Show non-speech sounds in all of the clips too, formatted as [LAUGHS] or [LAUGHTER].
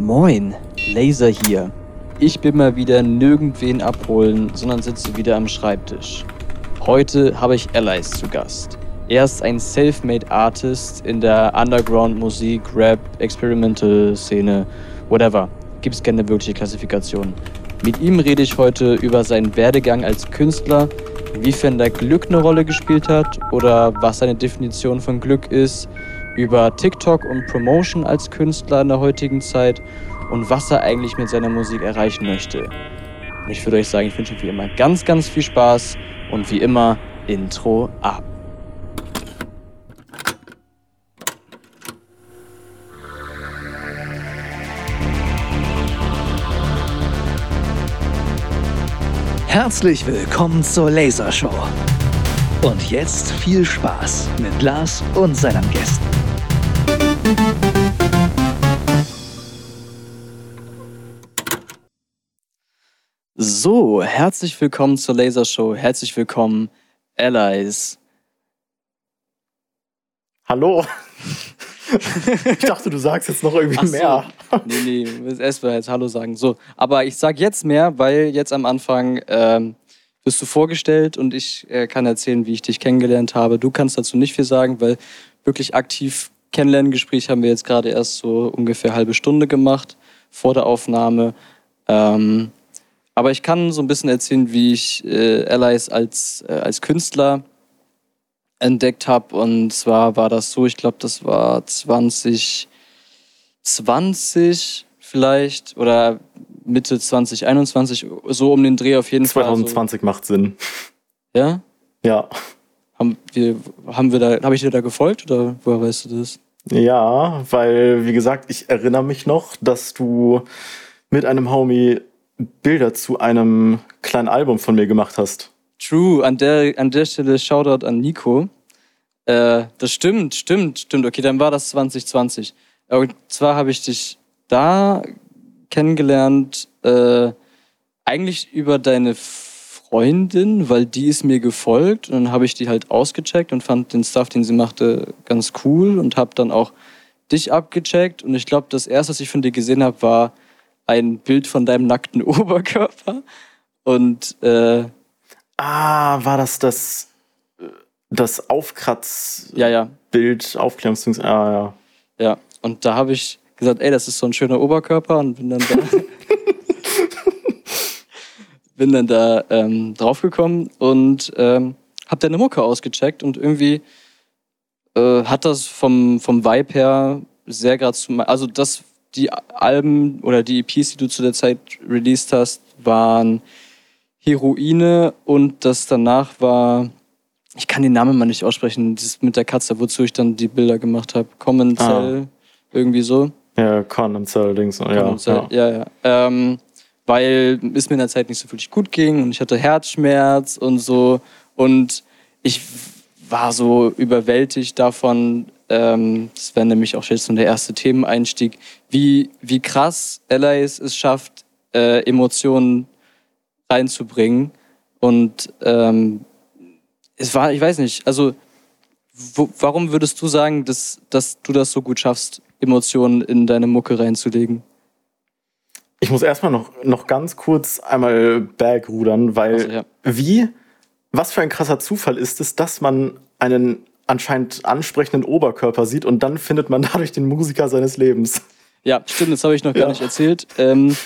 Moin, Laser hier. Ich bin mal wieder nirgendwen abholen, sondern sitze wieder am Schreibtisch. Heute habe ich Allies zu Gast. Er ist ein Self-Made Artist in der Underground-Musik, Rap, Experimental-Szene, whatever. Gibt es keine wirkliche Klassifikation. Mit ihm rede ich heute über seinen Werdegang als Künstler, inwiefern da Glück eine Rolle gespielt hat oder was seine Definition von Glück ist, über TikTok und Promotion als Künstler in der heutigen Zeit und was er eigentlich mit seiner Musik erreichen möchte. Und ich würde euch sagen, ich wünsche euch wie immer ganz, ganz viel Spaß und wie immer Intro ab. Herzlich willkommen zur Lasershow. Und jetzt viel Spaß mit Lars und seinen Gästen. So, herzlich willkommen zur Lasershow. Herzlich willkommen, Allies. Hallo. [LAUGHS] ich dachte, du sagst jetzt noch irgendwie so. mehr. Nee, nee, erst mal jetzt Hallo sagen. So, aber ich sag jetzt mehr, weil jetzt am Anfang ähm, wirst du vorgestellt und ich äh, kann erzählen, wie ich dich kennengelernt habe. Du kannst dazu nicht viel sagen, weil wirklich aktiv Kennenlerngespräch haben wir jetzt gerade erst so ungefähr halbe Stunde gemacht vor der Aufnahme. Ähm, aber ich kann so ein bisschen erzählen, wie ich äh, Allies als, äh, als Künstler entdeckt habe. Und zwar war das so, ich glaube, das war 2020 vielleicht oder Mitte 2021, so um den Dreh auf jeden 2020 Fall. 2020 macht Sinn. Ja? Ja. Haben wir, haben wir da, habe ich dir da gefolgt oder woher weißt du das? Ja, weil, wie gesagt, ich erinnere mich noch, dass du mit einem Homie Bilder zu einem kleinen Album von mir gemacht hast. True, an der, an der Stelle Shoutout an Nico. Äh, das stimmt, stimmt, stimmt. Okay, dann war das 2020. Und zwar habe ich dich da kennengelernt, äh, eigentlich über deine Freundin, weil die ist mir gefolgt und dann habe ich die halt ausgecheckt und fand den Stuff, den sie machte, ganz cool und habe dann auch dich abgecheckt. Und ich glaube, das erste, was ich von dir gesehen habe, war ein Bild von deinem nackten [LAUGHS] Oberkörper. Und äh, ah, war das das das Aufkratz ja ja. Bild Aufklärungsdings? Ah ja. Ja. Und da habe ich gesagt, ey, das ist so ein schöner Oberkörper und bin dann da [LAUGHS] bin dann da ähm, draufgekommen und ähm, hab deine Mucke ausgecheckt und irgendwie äh, hat das vom, vom Vibe her sehr gerade zu also das die Alben oder die EPs, die du zu der Zeit released hast, waren Heroine und das danach war ich kann den Namen mal nicht aussprechen, dieses mit der Katze, wozu ich dann die Bilder gemacht habe. Common Cell, ah. irgendwie so. Ja, Con Cell Dings, ja. Ja, ja. ja. Ähm, weil es mir in der Zeit nicht so wirklich gut ging und ich hatte Herzschmerz und so. Und ich war so überwältigt davon, ähm, das wäre nämlich auch jetzt so der erste Themeneinstieg, wie, wie krass Allies es schafft, äh, Emotionen reinzubringen. Und ähm, es war, ich weiß nicht, also wo, warum würdest du sagen, dass, dass du das so gut schaffst, Emotionen in deine Mucke reinzulegen? Ich muss erstmal noch, noch ganz kurz einmal rudern, weil also, ja. wie, was für ein krasser Zufall ist es, dass man einen anscheinend ansprechenden Oberkörper sieht und dann findet man [LAUGHS] dadurch den Musiker seines Lebens. Ja, stimmt, das habe ich noch ja. gar nicht erzählt. Ähm,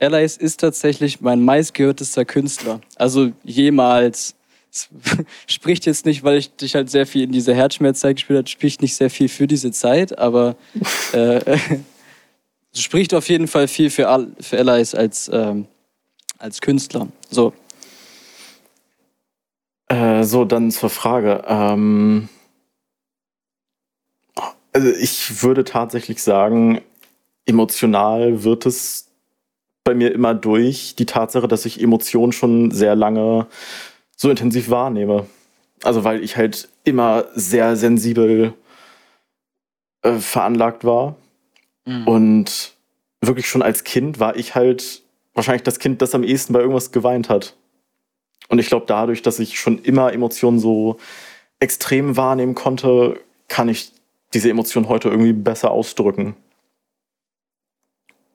Allies ist tatsächlich mein meistgehörtester Künstler. Also jemals. Es [LAUGHS] spricht jetzt nicht, weil ich dich halt sehr viel in dieser Herzschmerzzeit gespielt habe, spricht nicht sehr viel für diese Zeit, aber äh, [LAUGHS] spricht auf jeden Fall viel für, Al für Allies als, ähm, als Künstler. So. Äh, so, dann zur Frage. Ähm, also ich würde tatsächlich sagen, emotional wird es bei mir immer durch die Tatsache, dass ich Emotionen schon sehr lange so intensiv wahrnehme. Also weil ich halt immer sehr sensibel äh, veranlagt war Mhm. Und wirklich schon als Kind war ich halt wahrscheinlich das Kind, das am ehesten bei irgendwas geweint hat. Und ich glaube, dadurch, dass ich schon immer Emotionen so extrem wahrnehmen konnte, kann ich diese Emotionen heute irgendwie besser ausdrücken.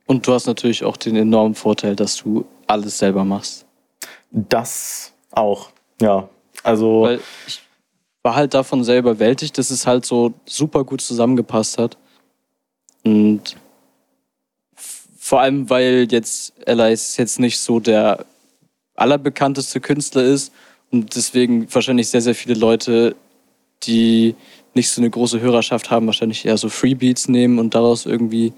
Und Und du hast natürlich auch den enormen Vorteil, dass du alles selber machst. Das auch, ja. Also. Weil ich war halt davon sehr überwältigt, dass es halt so super gut zusammengepasst hat. Und vor allem, weil jetzt Alice jetzt nicht so der allerbekannteste Künstler ist und deswegen wahrscheinlich sehr, sehr viele Leute, die nicht so eine große Hörerschaft haben, wahrscheinlich eher so Freebeats nehmen und daraus irgendwie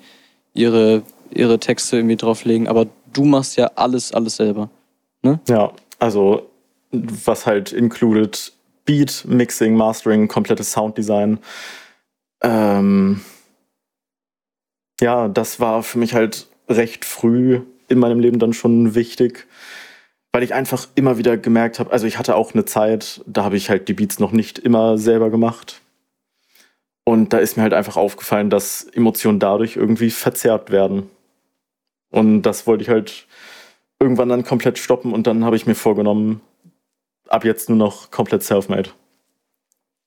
ihre, ihre Texte irgendwie drauflegen. Aber du machst ja alles, alles selber. Ne? Ja, also was halt included Beat, Mixing, Mastering, komplettes Sounddesign. Ähm, ja, das war für mich halt recht früh in meinem Leben dann schon wichtig, weil ich einfach immer wieder gemerkt habe, also ich hatte auch eine Zeit, da habe ich halt die Beats noch nicht immer selber gemacht. Und da ist mir halt einfach aufgefallen, dass Emotionen dadurch irgendwie verzerrt werden. Und das wollte ich halt irgendwann dann komplett stoppen und dann habe ich mir vorgenommen, ab jetzt nur noch komplett self-made.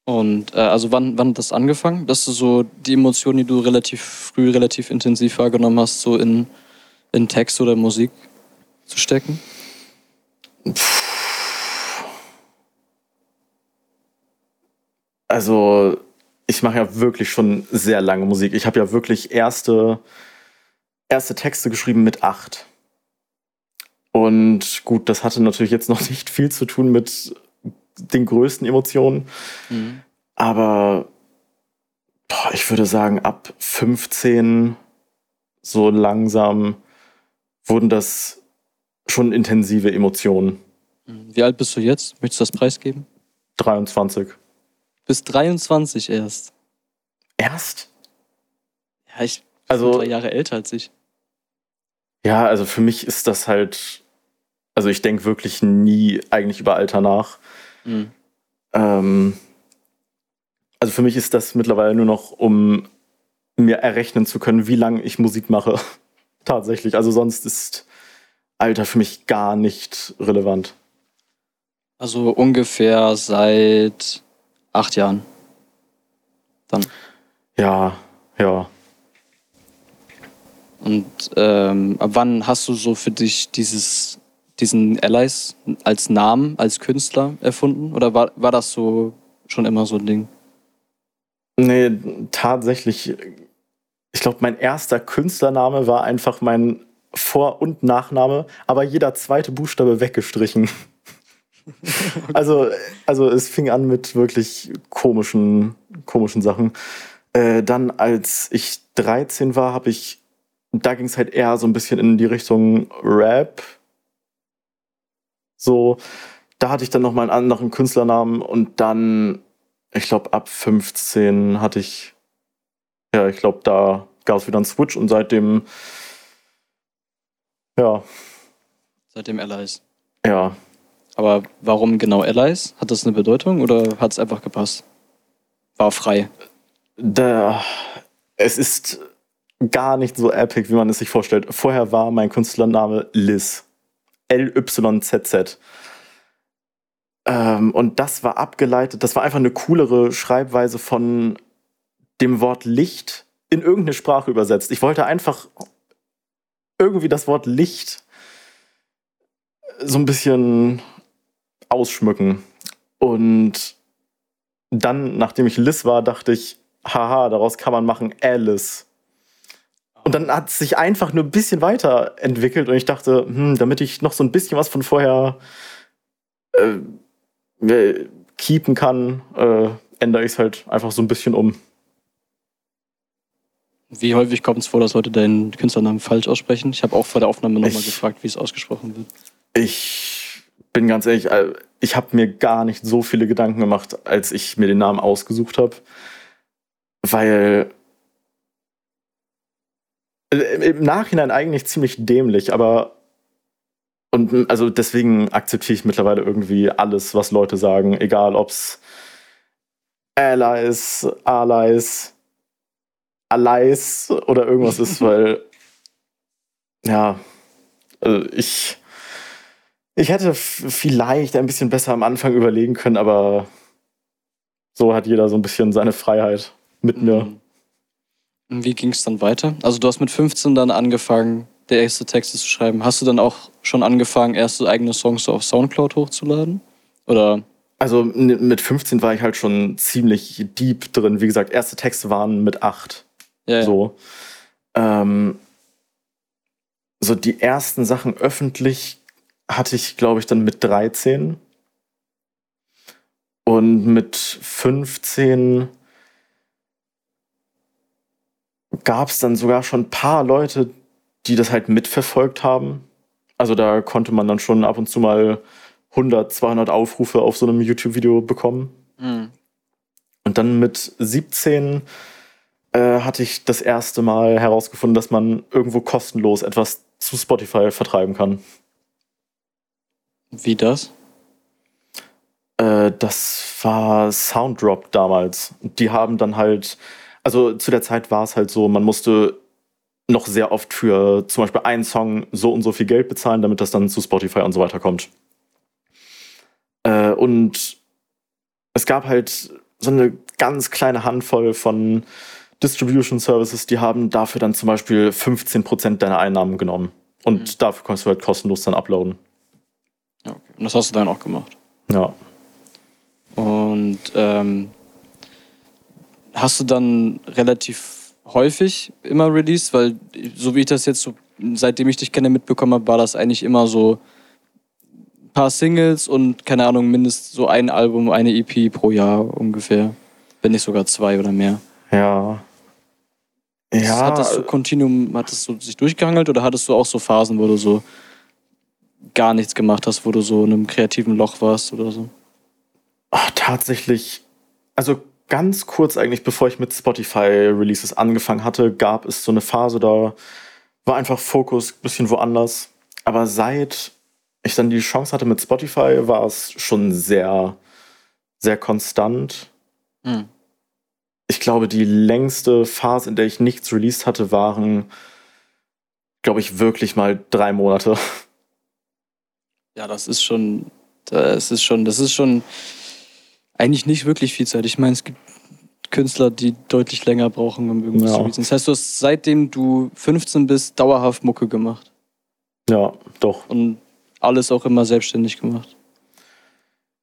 Und äh, also wann, wann hat das angefangen, dass du so die Emotionen, die du relativ früh, relativ intensiv wahrgenommen hast, so in, in Text oder Musik zu stecken? Also ich mache ja wirklich schon sehr lange Musik. Ich habe ja wirklich erste, erste Texte geschrieben mit acht. Und gut, das hatte natürlich jetzt noch [LAUGHS] nicht viel zu tun mit den größten Emotionen. Mhm. Aber boah, ich würde sagen, ab 15 so langsam wurden das schon intensive Emotionen. Mhm. Wie alt bist du jetzt? Möchtest du das preisgeben? 23. Bis 23 erst. Erst? Ja, ich bin also, drei Jahre älter als ich. Ja, also für mich ist das halt, also ich denke wirklich nie eigentlich über Alter nach. Mhm. Ähm, also für mich ist das mittlerweile nur noch, um mir errechnen zu können, wie lange ich Musik mache. [LAUGHS] Tatsächlich. Also sonst ist Alter für mich gar nicht relevant. Also ungefähr seit acht Jahren. Dann. Ja, ja. Und ähm, ab wann hast du so für dich dieses, diesen Allies als Namen, als Künstler erfunden? Oder war, war das so schon immer so ein Ding? Nee, tatsächlich. Ich glaube, mein erster Künstlername war einfach mein Vor- und Nachname, aber jeder zweite Buchstabe weggestrichen. [LAUGHS] also, also es fing an mit wirklich komischen, komischen Sachen. Äh, dann, als ich 13 war, habe ich da ging es halt eher so ein bisschen in die Richtung Rap. So, da hatte ich dann nochmal einen anderen Künstlernamen und dann, ich glaube, ab 15 hatte ich, ja, ich glaube, da gab es wieder einen Switch und seitdem, ja. Seitdem Allies. Ja. Aber warum genau Allies? Hat das eine Bedeutung oder hat es einfach gepasst? War frei. Da, es ist gar nicht so epic, wie man es sich vorstellt. Vorher war mein Künstlername Liz. L-Y-Z-Z. Ähm, und das war abgeleitet, das war einfach eine coolere Schreibweise von dem Wort Licht in irgendeine Sprache übersetzt. Ich wollte einfach irgendwie das Wort Licht so ein bisschen ausschmücken. Und dann, nachdem ich Liz war, dachte ich, haha, daraus kann man machen Alice. Und dann hat es sich einfach nur ein bisschen weiterentwickelt und ich dachte, hm, damit ich noch so ein bisschen was von vorher äh, keepen kann, äh, ändere ich es halt einfach so ein bisschen um. Wie häufig kommt es vor, dass Leute deinen Künstlernamen falsch aussprechen? Ich habe auch vor der Aufnahme nochmal gefragt, wie es ausgesprochen wird. Ich bin ganz ehrlich, äh, ich habe mir gar nicht so viele Gedanken gemacht, als ich mir den Namen ausgesucht habe. Weil äh, im Nachhinein eigentlich ziemlich dämlich, aber und also deswegen akzeptiere ich mittlerweile irgendwie alles, was Leute sagen, egal ob's Allies, Allies, Allies oder irgendwas ist, [LAUGHS] weil ja, also ich ich hätte vielleicht ein bisschen besser am Anfang überlegen können, aber so hat jeder so ein bisschen seine Freiheit mit mir. Wie ging es dann weiter? Also du hast mit 15 dann angefangen, der erste Texte zu schreiben. Hast du dann auch schon angefangen, erste eigene Songs so auf Soundcloud hochzuladen? Oder? Also mit 15 war ich halt schon ziemlich deep drin. Wie gesagt, erste Texte waren mit 8. Ja, so. Ähm, so die ersten Sachen öffentlich hatte ich, glaube ich, dann mit 13. Und mit 15 gab es dann sogar schon ein paar Leute, die das halt mitverfolgt haben. Also da konnte man dann schon ab und zu mal 100, 200 Aufrufe auf so einem YouTube-Video bekommen. Mhm. Und dann mit 17 äh, hatte ich das erste Mal herausgefunden, dass man irgendwo kostenlos etwas zu Spotify vertreiben kann. Wie das? Äh, das war Sounddrop damals. Die haben dann halt, also zu der Zeit war es halt so, man musste noch sehr oft für zum Beispiel einen Song so und so viel Geld bezahlen, damit das dann zu Spotify und so weiter kommt. Äh, und es gab halt so eine ganz kleine Handvoll von Distribution Services, die haben dafür dann zum Beispiel 15% deiner Einnahmen genommen. Und mhm. dafür kannst du halt kostenlos dann uploaden. Ja, okay. Und das hast du dann auch gemacht. Ja. Und ähm, hast du dann relativ häufig immer released? Weil, so wie ich das jetzt so, seitdem ich dich kenne, mitbekommen habe, war das eigentlich immer so ein paar Singles und keine Ahnung, mindestens so ein Album, eine EP pro Jahr ungefähr. Wenn nicht sogar zwei oder mehr. Ja. Ja. Hat das so Continuum, hat das so sich durchgehangelt oder hattest du auch so Phasen, wo du so gar nichts gemacht hast, wo du so in einem kreativen Loch warst oder so? Ach, tatsächlich, also ganz kurz eigentlich, bevor ich mit Spotify-Releases angefangen hatte, gab es so eine Phase, da war einfach Fokus ein bisschen woanders. Aber seit ich dann die Chance hatte mit Spotify, war es schon sehr, sehr konstant. Hm. Ich glaube, die längste Phase, in der ich nichts released hatte, waren, glaube ich, wirklich mal drei Monate. Ja, das ist schon, das ist schon, das ist schon eigentlich nicht wirklich viel Zeit. Ich meine, es gibt Künstler, die deutlich länger brauchen, um irgendwas ja. zu releasen. Das heißt, du hast seitdem du 15 bist, dauerhaft Mucke gemacht. Ja, doch. Und alles auch immer selbstständig gemacht.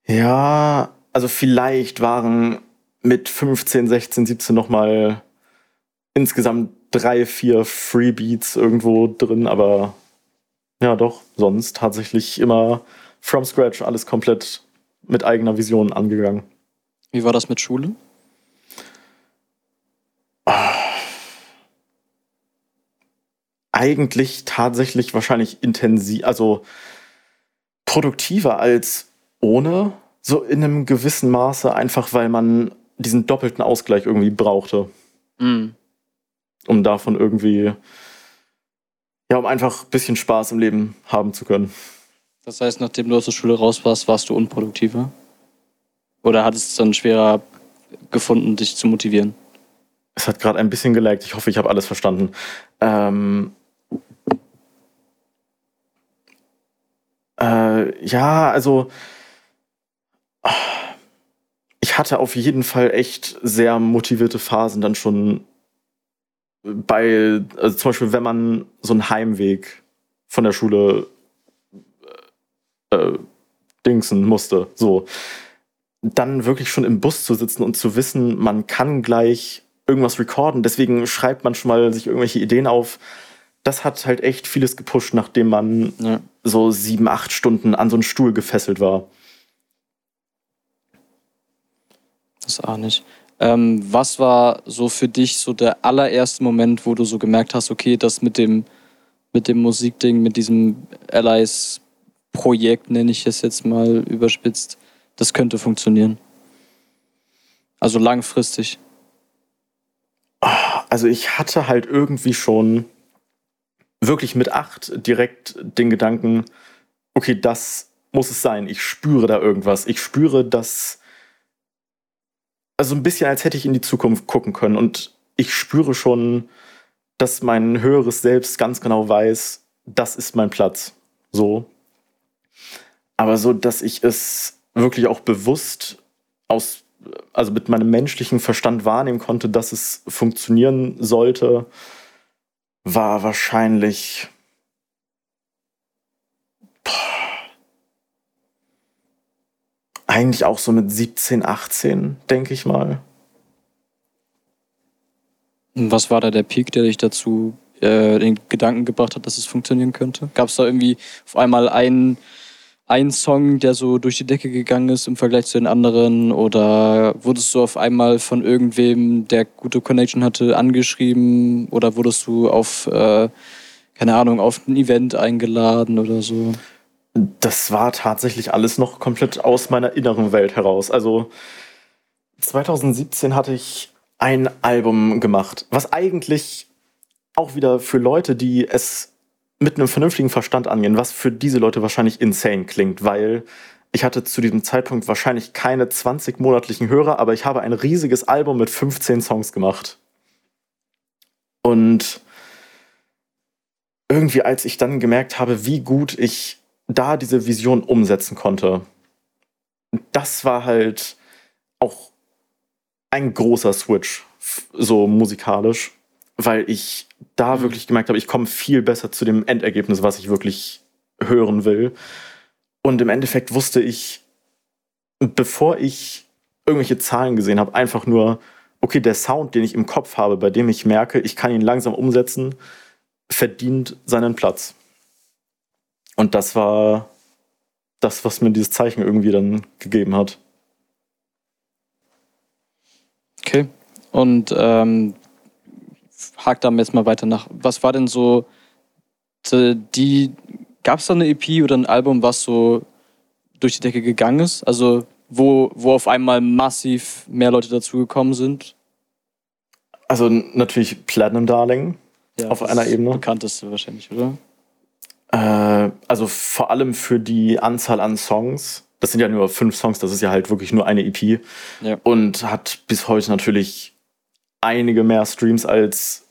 Ja, also vielleicht waren mit 15, 16, 17 nochmal insgesamt drei, vier Freebeats irgendwo drin, aber ja, doch, sonst tatsächlich immer from scratch alles komplett mit eigener Vision angegangen. Wie war das mit Schule? Eigentlich tatsächlich wahrscheinlich intensiv, also produktiver als ohne, so in einem gewissen Maße, einfach weil man diesen doppelten Ausgleich irgendwie brauchte. Mhm. Um davon irgendwie, ja, um einfach ein bisschen Spaß im Leben haben zu können. Das heißt, nachdem du aus der Schule raus warst, warst du unproduktiver? Oder hattest es dann schwerer gefunden, dich zu motivieren? Es hat gerade ein bisschen gelaggt. Ich hoffe, ich habe alles verstanden. Ähm äh, ja, also ich hatte auf jeden Fall echt sehr motivierte Phasen dann schon bei, also zum Beispiel, wenn man so einen Heimweg von der Schule äh, dingsen musste. So. Dann wirklich schon im Bus zu sitzen und zu wissen, man kann gleich irgendwas recorden. Deswegen schreibt man schon mal sich irgendwelche Ideen auf. Das hat halt echt vieles gepusht, nachdem man ja. so sieben, acht Stunden an so einen Stuhl gefesselt war. Das ahne ich. Ähm, was war so für dich so der allererste Moment, wo du so gemerkt hast, okay, das mit dem, mit dem Musikding, mit diesem Allies Projekt, nenne ich es jetzt mal überspitzt, das könnte funktionieren? Also langfristig. Also ich hatte halt irgendwie schon wirklich mit acht direkt den Gedanken, okay, das muss es sein. Ich spüre da irgendwas. Ich spüre, dass. Also ein bisschen, als hätte ich in die Zukunft gucken können. Und ich spüre schon, dass mein höheres Selbst ganz genau weiß, das ist mein Platz. So aber so, dass ich es wirklich auch bewusst aus also mit meinem menschlichen Verstand wahrnehmen konnte, dass es funktionieren sollte, war wahrscheinlich boah, eigentlich auch so mit 17, 18, denke ich mal. Was war da der Peak, der dich dazu äh, den Gedanken gebracht hat, dass es funktionieren könnte? Gab es da irgendwie auf einmal einen, einen Song, der so durch die Decke gegangen ist im Vergleich zu den anderen? Oder wurdest du auf einmal von irgendwem, der gute Connection hatte, angeschrieben? Oder wurdest du auf, äh, keine Ahnung, auf ein Event eingeladen oder so? Das war tatsächlich alles noch komplett aus meiner inneren Welt heraus. Also 2017 hatte ich ein Album gemacht, was eigentlich auch wieder für Leute, die es mit einem vernünftigen Verstand angehen, was für diese Leute wahrscheinlich insane klingt, weil ich hatte zu diesem Zeitpunkt wahrscheinlich keine 20 monatlichen Hörer, aber ich habe ein riesiges Album mit 15 Songs gemacht. Und irgendwie, als ich dann gemerkt habe, wie gut ich da diese Vision umsetzen konnte, das war halt auch ein großer Switch, so musikalisch, weil ich da mhm. wirklich gemerkt habe, ich komme viel besser zu dem Endergebnis, was ich wirklich hören will. Und im Endeffekt wusste ich, bevor ich irgendwelche Zahlen gesehen habe, einfach nur, okay, der Sound, den ich im Kopf habe, bei dem ich merke, ich kann ihn langsam umsetzen, verdient seinen Platz. Und das war das, was mir dieses Zeichen irgendwie dann gegeben hat. Okay. Und ähm, hakt da jetzt mal weiter nach. Was war denn so die, gab es da eine EP oder ein Album, was so durch die Decke gegangen ist? Also wo, wo auf einmal massiv mehr Leute dazugekommen sind? Also natürlich Platinum Darling ja, auf einer Ebene. Bekannteste wahrscheinlich, oder? Äh, also vor allem für die Anzahl an Songs das sind ja nur fünf Songs, das ist ja halt wirklich nur eine EP. Ja. Und hat bis heute natürlich einige mehr Streams als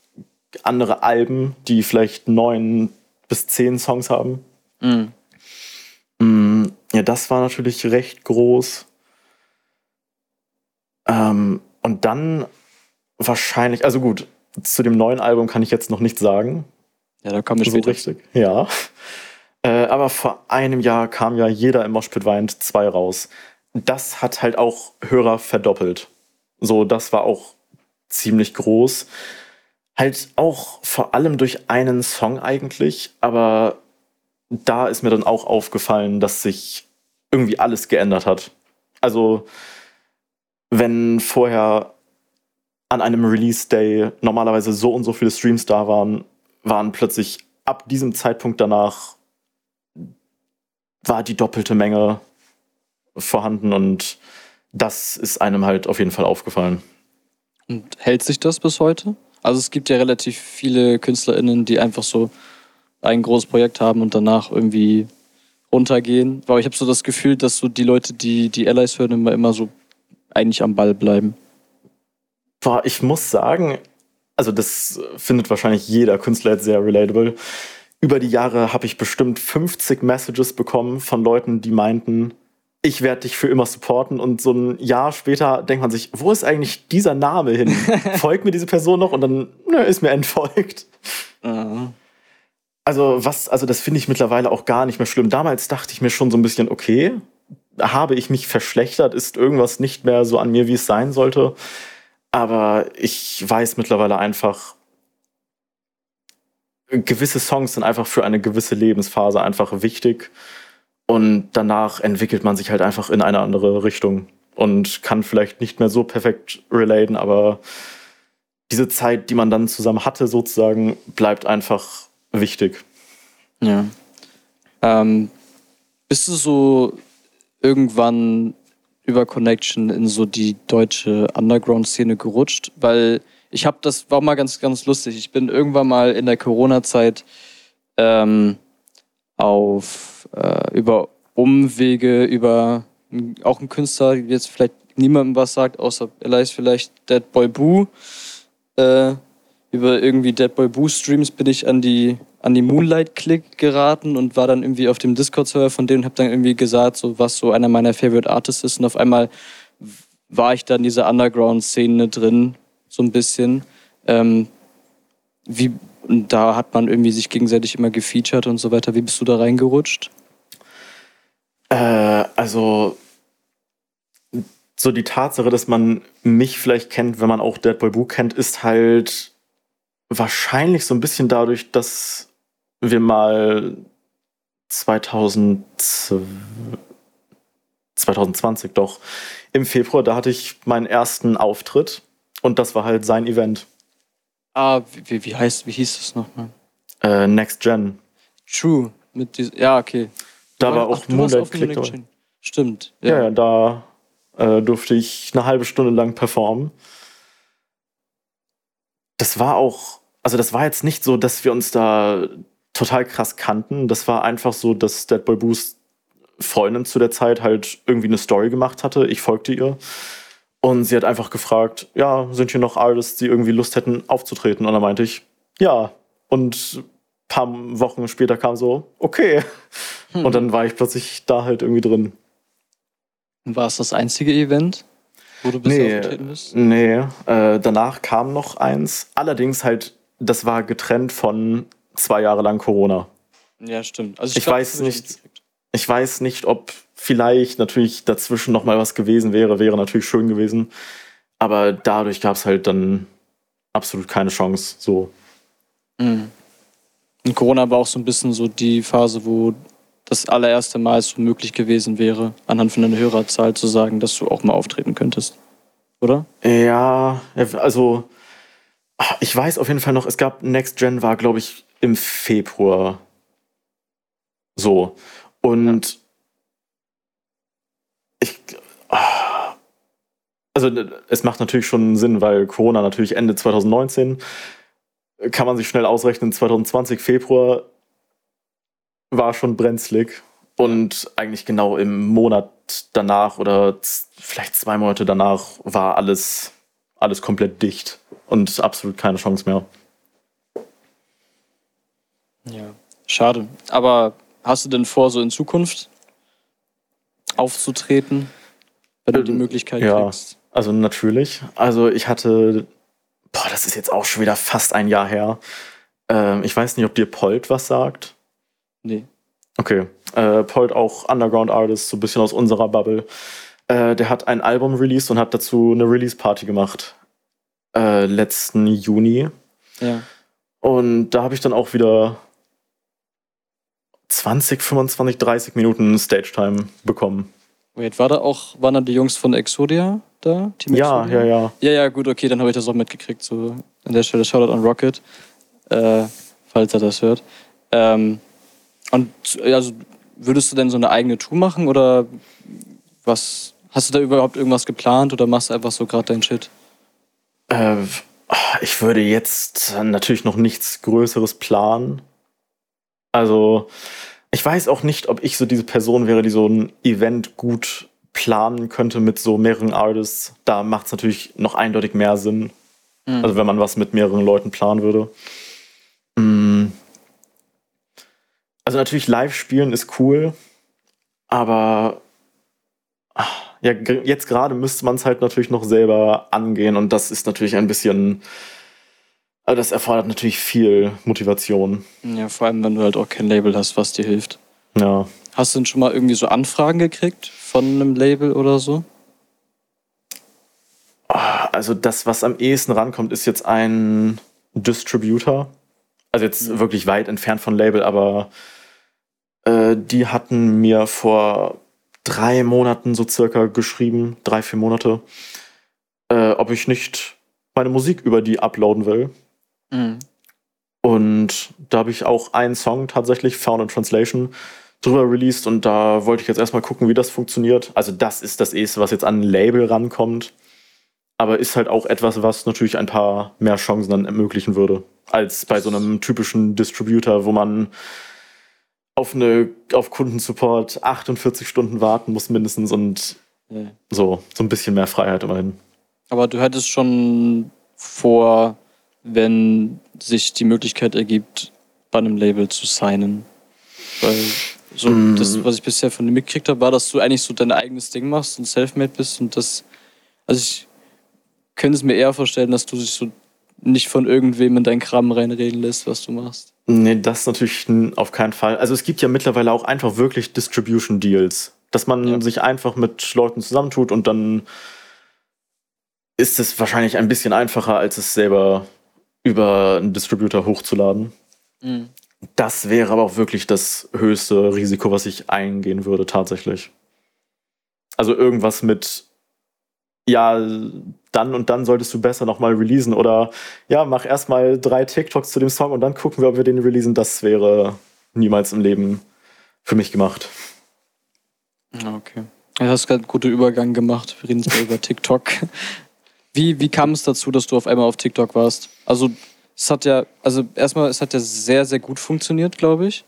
andere Alben, die vielleicht neun bis zehn Songs haben. Mhm. Mm, ja, das war natürlich recht groß. Ähm, und dann wahrscheinlich, also gut, zu dem neuen Album kann ich jetzt noch nichts sagen. Ja, da kommen wir so richtig. Ja. Äh, aber vor einem Jahr kam ja jeder im Moshpit weint 2 raus. Das hat halt auch Hörer verdoppelt. So, das war auch ziemlich groß. Halt auch vor allem durch einen Song eigentlich, aber da ist mir dann auch aufgefallen, dass sich irgendwie alles geändert hat. Also, wenn vorher an einem Release-Day normalerweise so und so viele Streams da waren, waren plötzlich ab diesem Zeitpunkt danach war die doppelte Menge vorhanden und das ist einem halt auf jeden Fall aufgefallen. Und hält sich das bis heute? Also es gibt ja relativ viele KünstlerInnen, die einfach so ein großes Projekt haben und danach irgendwie runtergehen. Aber ich habe so das Gefühl, dass so die Leute, die die Allies hören, immer, immer so eigentlich am Ball bleiben. Boah, ich muss sagen, also das findet wahrscheinlich jeder Künstler jetzt sehr relatable über die Jahre habe ich bestimmt 50 Messages bekommen von Leuten, die meinten, ich werde dich für immer supporten. Und so ein Jahr später denkt man sich, wo ist eigentlich dieser Name hin? [LAUGHS] Folgt mir diese Person noch? Und dann nö, ist mir entfolgt. Uh. Also, was, also das finde ich mittlerweile auch gar nicht mehr schlimm. Damals dachte ich mir schon so ein bisschen, okay, habe ich mich verschlechtert? Ist irgendwas nicht mehr so an mir, wie es sein sollte? Aber ich weiß mittlerweile einfach, gewisse Songs sind einfach für eine gewisse Lebensphase einfach wichtig. Und danach entwickelt man sich halt einfach in eine andere Richtung und kann vielleicht nicht mehr so perfekt relaten, aber diese Zeit, die man dann zusammen hatte, sozusagen, bleibt einfach wichtig. Ja. Ähm, bist du so irgendwann über Connection in so die deutsche Underground-Szene gerutscht? Weil ich habe das, war mal ganz, ganz lustig. Ich bin irgendwann mal in der Corona-Zeit ähm, auf äh, über Umwege, über auch einen Künstler, jetzt vielleicht niemandem was sagt, außer Elias vielleicht Dead Boy Boo. Äh, über irgendwie Dead Boy Boo Streams bin ich an die an die Moonlight Click geraten und war dann irgendwie auf dem Discord Server von denen und habe dann irgendwie gesagt, so was so einer meiner Favorite Artists ist und auf einmal war ich da in dieser Underground-Szene drin, so ein bisschen. Ähm, wie, da hat man irgendwie sich gegenseitig immer gefeatured und so weiter. Wie bist du da reingerutscht? Äh, also so die Tatsache, dass man mich vielleicht kennt, wenn man auch Dead Boy Boo kennt, ist halt wahrscheinlich so ein bisschen dadurch, dass wir mal 2000, 2020 doch im Februar, da hatte ich meinen ersten Auftritt und das war halt sein Event. Ah, wie, wie heißt, wie hieß das nochmal? Äh, Next Gen. True. Mit ja, okay. Da war auch Moonlight Click Stimmt. Ja, ja, ja da äh, durfte ich eine halbe Stunde lang performen. Das war auch, also das war jetzt nicht so, dass wir uns da total krass kannten. Das war einfach so, dass Dead Boy Boost Freundin zu der Zeit halt irgendwie eine Story gemacht hatte. Ich folgte ihr. Und sie hat einfach gefragt, ja, sind hier noch Artists, die irgendwie Lust hätten aufzutreten? Und dann meinte ich, ja. Und ein paar Wochen später kam so, okay. Hm. Und dann war ich plötzlich da halt irgendwie drin. War es das einzige Event, wo du bisher nee, aufgetreten bist? Nee, äh, danach kam noch eins. Allerdings halt, das war getrennt von zwei Jahre lang Corona. Ja, stimmt. Also ich, ich glaub, weiß nicht, ich weiß nicht, ob vielleicht natürlich dazwischen noch mal was gewesen wäre, wäre natürlich schön gewesen. Aber dadurch gab es halt dann absolut keine Chance. So. Mhm. Und Corona war auch so ein bisschen so die Phase, wo das allererste Mal so möglich gewesen wäre, anhand von einer Hörerzahl zu sagen, dass du auch mal auftreten könntest. Oder? Ja, also ich weiß auf jeden Fall noch, es gab Next Gen war, glaube ich, im Februar. So. Und ich. Also, es macht natürlich schon Sinn, weil Corona natürlich Ende 2019 kann man sich schnell ausrechnen, 2020 Februar war schon brenzlig. Und eigentlich genau im Monat danach oder vielleicht zwei Monate danach war alles, alles komplett dicht und absolut keine Chance mehr. Ja, schade. Aber hast du denn vor, so in Zukunft aufzutreten, wenn du die ähm, Möglichkeit ja, kriegst? Also natürlich. Also ich hatte, boah, das ist jetzt auch schon wieder fast ein Jahr her. Ähm, ich weiß nicht, ob dir Polt was sagt. Nee. Okay. Äh, Polt auch Underground Artist, so ein bisschen aus unserer Bubble. Äh, der hat ein Album released und hat dazu eine Release-Party gemacht. Äh, letzten Juni. Ja. Und da habe ich dann auch wieder 20, 25, 30 Minuten Stage-Time bekommen. Wait, war da auch, waren da die Jungs von Exodia da? Team ja, Exodia? ja, ja. Ja, ja, gut, okay, dann habe ich das auch mitgekriegt. So an der Stelle Shoutout an Rocket, äh, falls er das hört. Ähm, und also würdest du denn so eine eigene Tour machen oder was? Hast du da überhaupt irgendwas geplant oder machst du einfach so gerade dein Shit? Äh, ich würde jetzt natürlich noch nichts Größeres planen. Also, ich weiß auch nicht, ob ich so diese Person wäre, die so ein Event gut planen könnte mit so mehreren Artists. Da macht es natürlich noch eindeutig mehr Sinn. Mhm. Also, wenn man was mit mehreren Leuten planen würde. Mhm. Also, natürlich live spielen ist cool, aber ja, jetzt gerade müsste man es halt natürlich noch selber angehen und das ist natürlich ein bisschen aber das erfordert natürlich viel Motivation. Ja, vor allem, wenn du halt auch kein Label hast, was dir hilft. Ja. Hast du denn schon mal irgendwie so Anfragen gekriegt von einem Label oder so? Ah, also das, was am ehesten rankommt, ist jetzt ein Distributor. Also jetzt mhm. wirklich weit entfernt von Label, aber äh, die hatten mir vor drei Monaten so circa geschrieben, drei, vier Monate, äh, ob ich nicht meine Musik über die uploaden will. Mhm. Und da habe ich auch einen Song tatsächlich, Found in Translation, drüber released und da wollte ich jetzt erstmal gucken, wie das funktioniert. Also das ist das erste, was jetzt an ein Label rankommt. Aber ist halt auch etwas, was natürlich ein paar mehr Chancen dann ermöglichen würde, als bei so einem typischen Distributor, wo man auf, eine, auf Kundensupport 48 Stunden warten muss mindestens und ja. so, so ein bisschen mehr Freiheit immerhin. Aber du hättest schon vor, wenn sich die Möglichkeit ergibt, bei einem Label zu signen. Weil so mm. das, was ich bisher von dir mitgekriegt habe, war, dass du eigentlich so dein eigenes Ding machst und selfmade bist und das Also ich könnte es mir eher vorstellen, dass du dich so nicht von irgendwem in deinen Kram reinreden lässt, was du machst. Nee, das natürlich auf keinen Fall. Also es gibt ja mittlerweile auch einfach wirklich Distribution Deals, dass man ja. sich einfach mit Leuten zusammentut und dann ist es wahrscheinlich ein bisschen einfacher, als es selber über einen Distributor hochzuladen. Mhm. Das wäre aber auch wirklich das höchste Risiko, was ich eingehen würde, tatsächlich. Also irgendwas mit, ja, dann und dann solltest du besser nochmal releasen oder ja, mach erstmal drei TikToks zu dem Song und dann gucken wir, ob wir den releasen. Das wäre niemals im Leben für mich gemacht. Okay. Du hast gerade einen guten Übergang gemacht. Wir reden jetzt über TikTok. Wie, wie kam es dazu, dass du auf einmal auf TikTok warst? Also, es hat ja, also erstmal, es hat ja sehr, sehr gut funktioniert, glaube ich.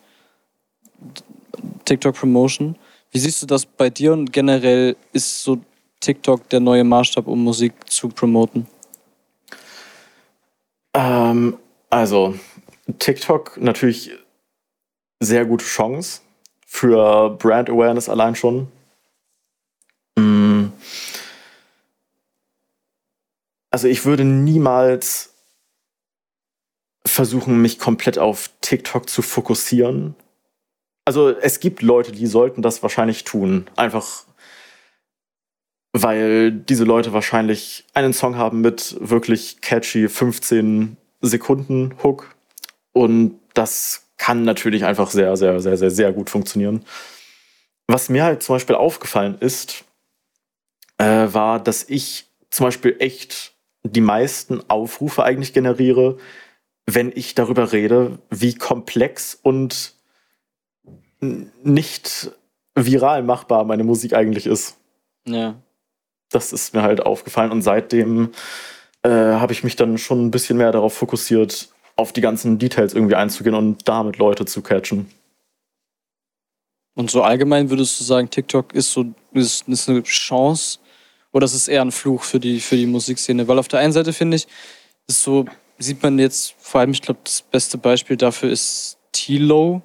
TikTok Promotion. Wie siehst du das bei dir und generell ist so TikTok der neue Maßstab, um Musik zu promoten? Ähm, also, TikTok natürlich sehr gute Chance für Brand Awareness allein schon. Mm also ich würde niemals versuchen, mich komplett auf TikTok zu fokussieren. Also es gibt Leute, die sollten das wahrscheinlich tun. Einfach weil diese Leute wahrscheinlich einen Song haben mit wirklich catchy 15 Sekunden Hook. Und das kann natürlich einfach sehr, sehr, sehr, sehr, sehr gut funktionieren. Was mir halt zum Beispiel aufgefallen ist, äh, war, dass ich zum Beispiel echt die meisten Aufrufe eigentlich generiere, wenn ich darüber rede, wie komplex und nicht viral machbar meine Musik eigentlich ist. Ja. Das ist mir halt aufgefallen und seitdem äh, habe ich mich dann schon ein bisschen mehr darauf fokussiert, auf die ganzen Details irgendwie einzugehen und damit Leute zu catchen. Und so allgemein würdest du sagen, TikTok ist so ist, ist eine Chance, oder ist es eher ein Fluch für die, für die Musikszene? Weil auf der einen Seite finde ich, ist so, sieht man jetzt, vor allem, ich glaube, das beste Beispiel dafür ist Tilo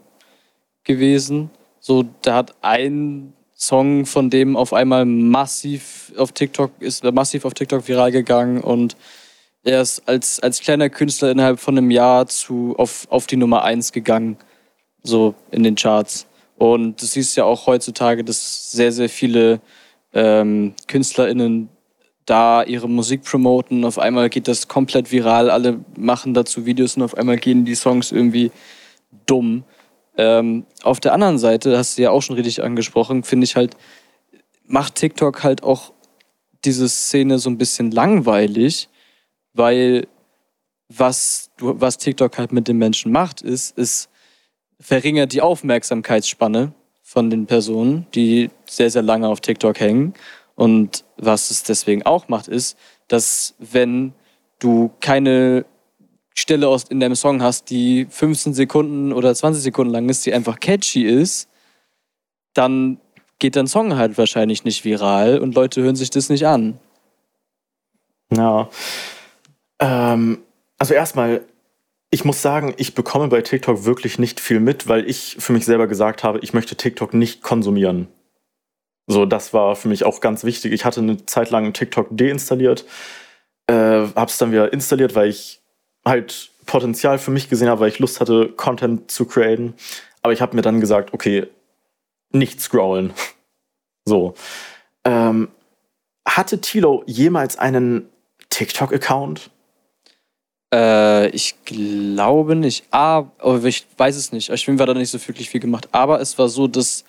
gewesen. So, der hat ein Song von dem auf einmal massiv auf TikTok ist massiv auf TikTok viral gegangen und er ist als, als kleiner Künstler innerhalb von einem Jahr zu, auf, auf die Nummer 1 gegangen, so in den Charts. Und du siehst ja auch heutzutage, dass sehr, sehr viele ähm, KünstlerInnen da ihre Musik promoten. Auf einmal geht das komplett viral, alle machen dazu Videos und auf einmal gehen die Songs irgendwie dumm. Ähm, auf der anderen Seite, hast du ja auch schon richtig angesprochen, finde ich halt, macht TikTok halt auch diese Szene so ein bisschen langweilig, weil was, was TikTok halt mit den Menschen macht, ist, es verringert die Aufmerksamkeitsspanne von den Personen, die sehr, sehr lange auf TikTok hängen. Und was es deswegen auch macht, ist, dass wenn du keine Stelle aus in deinem Song hast, die 15 Sekunden oder 20 Sekunden lang ist, die einfach catchy ist, dann geht dein Song halt wahrscheinlich nicht viral und Leute hören sich das nicht an. Ja. Ähm, also erstmal, ich muss sagen, ich bekomme bei TikTok wirklich nicht viel mit, weil ich für mich selber gesagt habe, ich möchte TikTok nicht konsumieren. So, das war für mich auch ganz wichtig. Ich hatte eine Zeit lang TikTok deinstalliert, äh, hab's dann wieder installiert, weil ich halt Potenzial für mich gesehen habe, weil ich Lust hatte, Content zu createn. Aber ich habe mir dann gesagt, okay, nicht scrollen. [LAUGHS] so. Ähm, hatte Tilo jemals einen TikTok-Account? Äh, ich glaube nicht. Ah, aber ich weiß es nicht. Ich bin da nicht so wirklich viel gemacht. Aber es war so, dass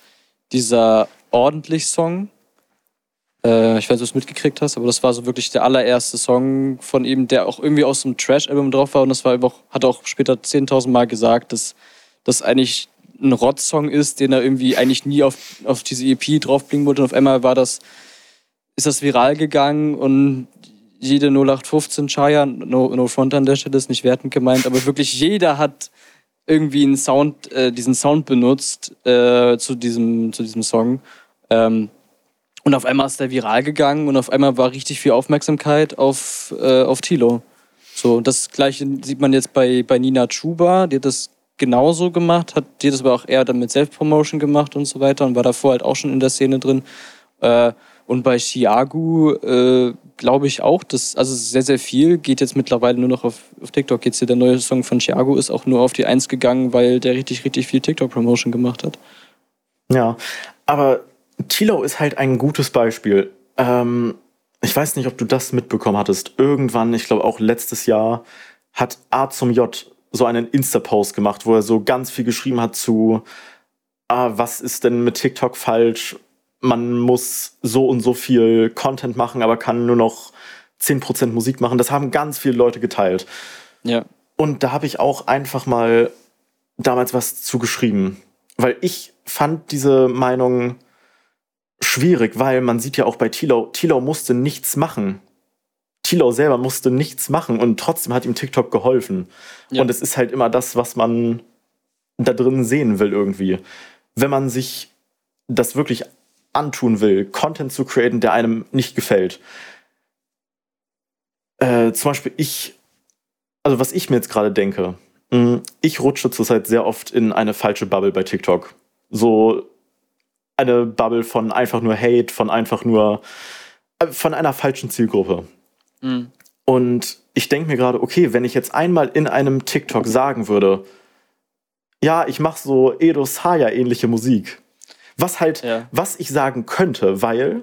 dieser Ordentlich-Song, äh, ich weiß nicht, ob du es mitgekriegt hast, aber das war so wirklich der allererste Song von ihm, der auch irgendwie aus dem Trash-Album drauf war. Und das war auch, hat auch später 10.000 Mal gesagt, dass das eigentlich ein Rot-Song ist, den er irgendwie eigentlich nie auf, auf diese EP draufbringen wollte. Und auf einmal war das, ist das viral gegangen und jede 0815 Chaya, no, no front an der Stelle ist nicht wertend gemeint, aber wirklich jeder hat irgendwie einen Sound, äh, diesen Sound benutzt äh, zu, diesem, zu diesem Song. Ähm, und auf einmal ist der viral gegangen und auf einmal war richtig viel Aufmerksamkeit auf, äh, auf Tilo. So, das gleiche sieht man jetzt bei, bei Nina Chuba, die hat das genauso gemacht, hat die das aber auch eher dann mit Self-Promotion gemacht und so weiter und war davor halt auch schon in der Szene drin. Äh, und bei Chiagu, äh, glaube ich auch, dass, also sehr, sehr viel geht jetzt mittlerweile nur noch auf, auf TikTok. Jetzt hier der neue Song von Thiago ist auch nur auf die Eins gegangen, weil der richtig, richtig viel TikTok-Promotion gemacht hat. Ja, aber Tilo ist halt ein gutes Beispiel. Ähm, ich weiß nicht, ob du das mitbekommen hattest. Irgendwann, ich glaube auch letztes Jahr, hat A zum J so einen Insta-Post gemacht, wo er so ganz viel geschrieben hat zu, ah, was ist denn mit TikTok falsch? Man muss so und so viel Content machen, aber kann nur noch 10% Musik machen. Das haben ganz viele Leute geteilt. Ja. Und da habe ich auch einfach mal damals was zugeschrieben. Weil ich fand diese Meinung schwierig, weil man sieht ja auch bei Tilo, Tilo musste nichts machen. Tilo selber musste nichts machen und trotzdem hat ihm TikTok geholfen. Ja. Und es ist halt immer das, was man da drin sehen will irgendwie. Wenn man sich das wirklich antun will, Content zu createn, der einem nicht gefällt. Äh, zum Beispiel ich, also was ich mir jetzt gerade denke, mh, ich rutsche zurzeit sehr oft in eine falsche Bubble bei TikTok. So eine Bubble von einfach nur Hate, von einfach nur, äh, von einer falschen Zielgruppe. Mhm. Und ich denke mir gerade, okay, wenn ich jetzt einmal in einem TikTok sagen würde, ja, ich mache so Edo Saya ähnliche Musik. Was halt, ja. was ich sagen könnte, weil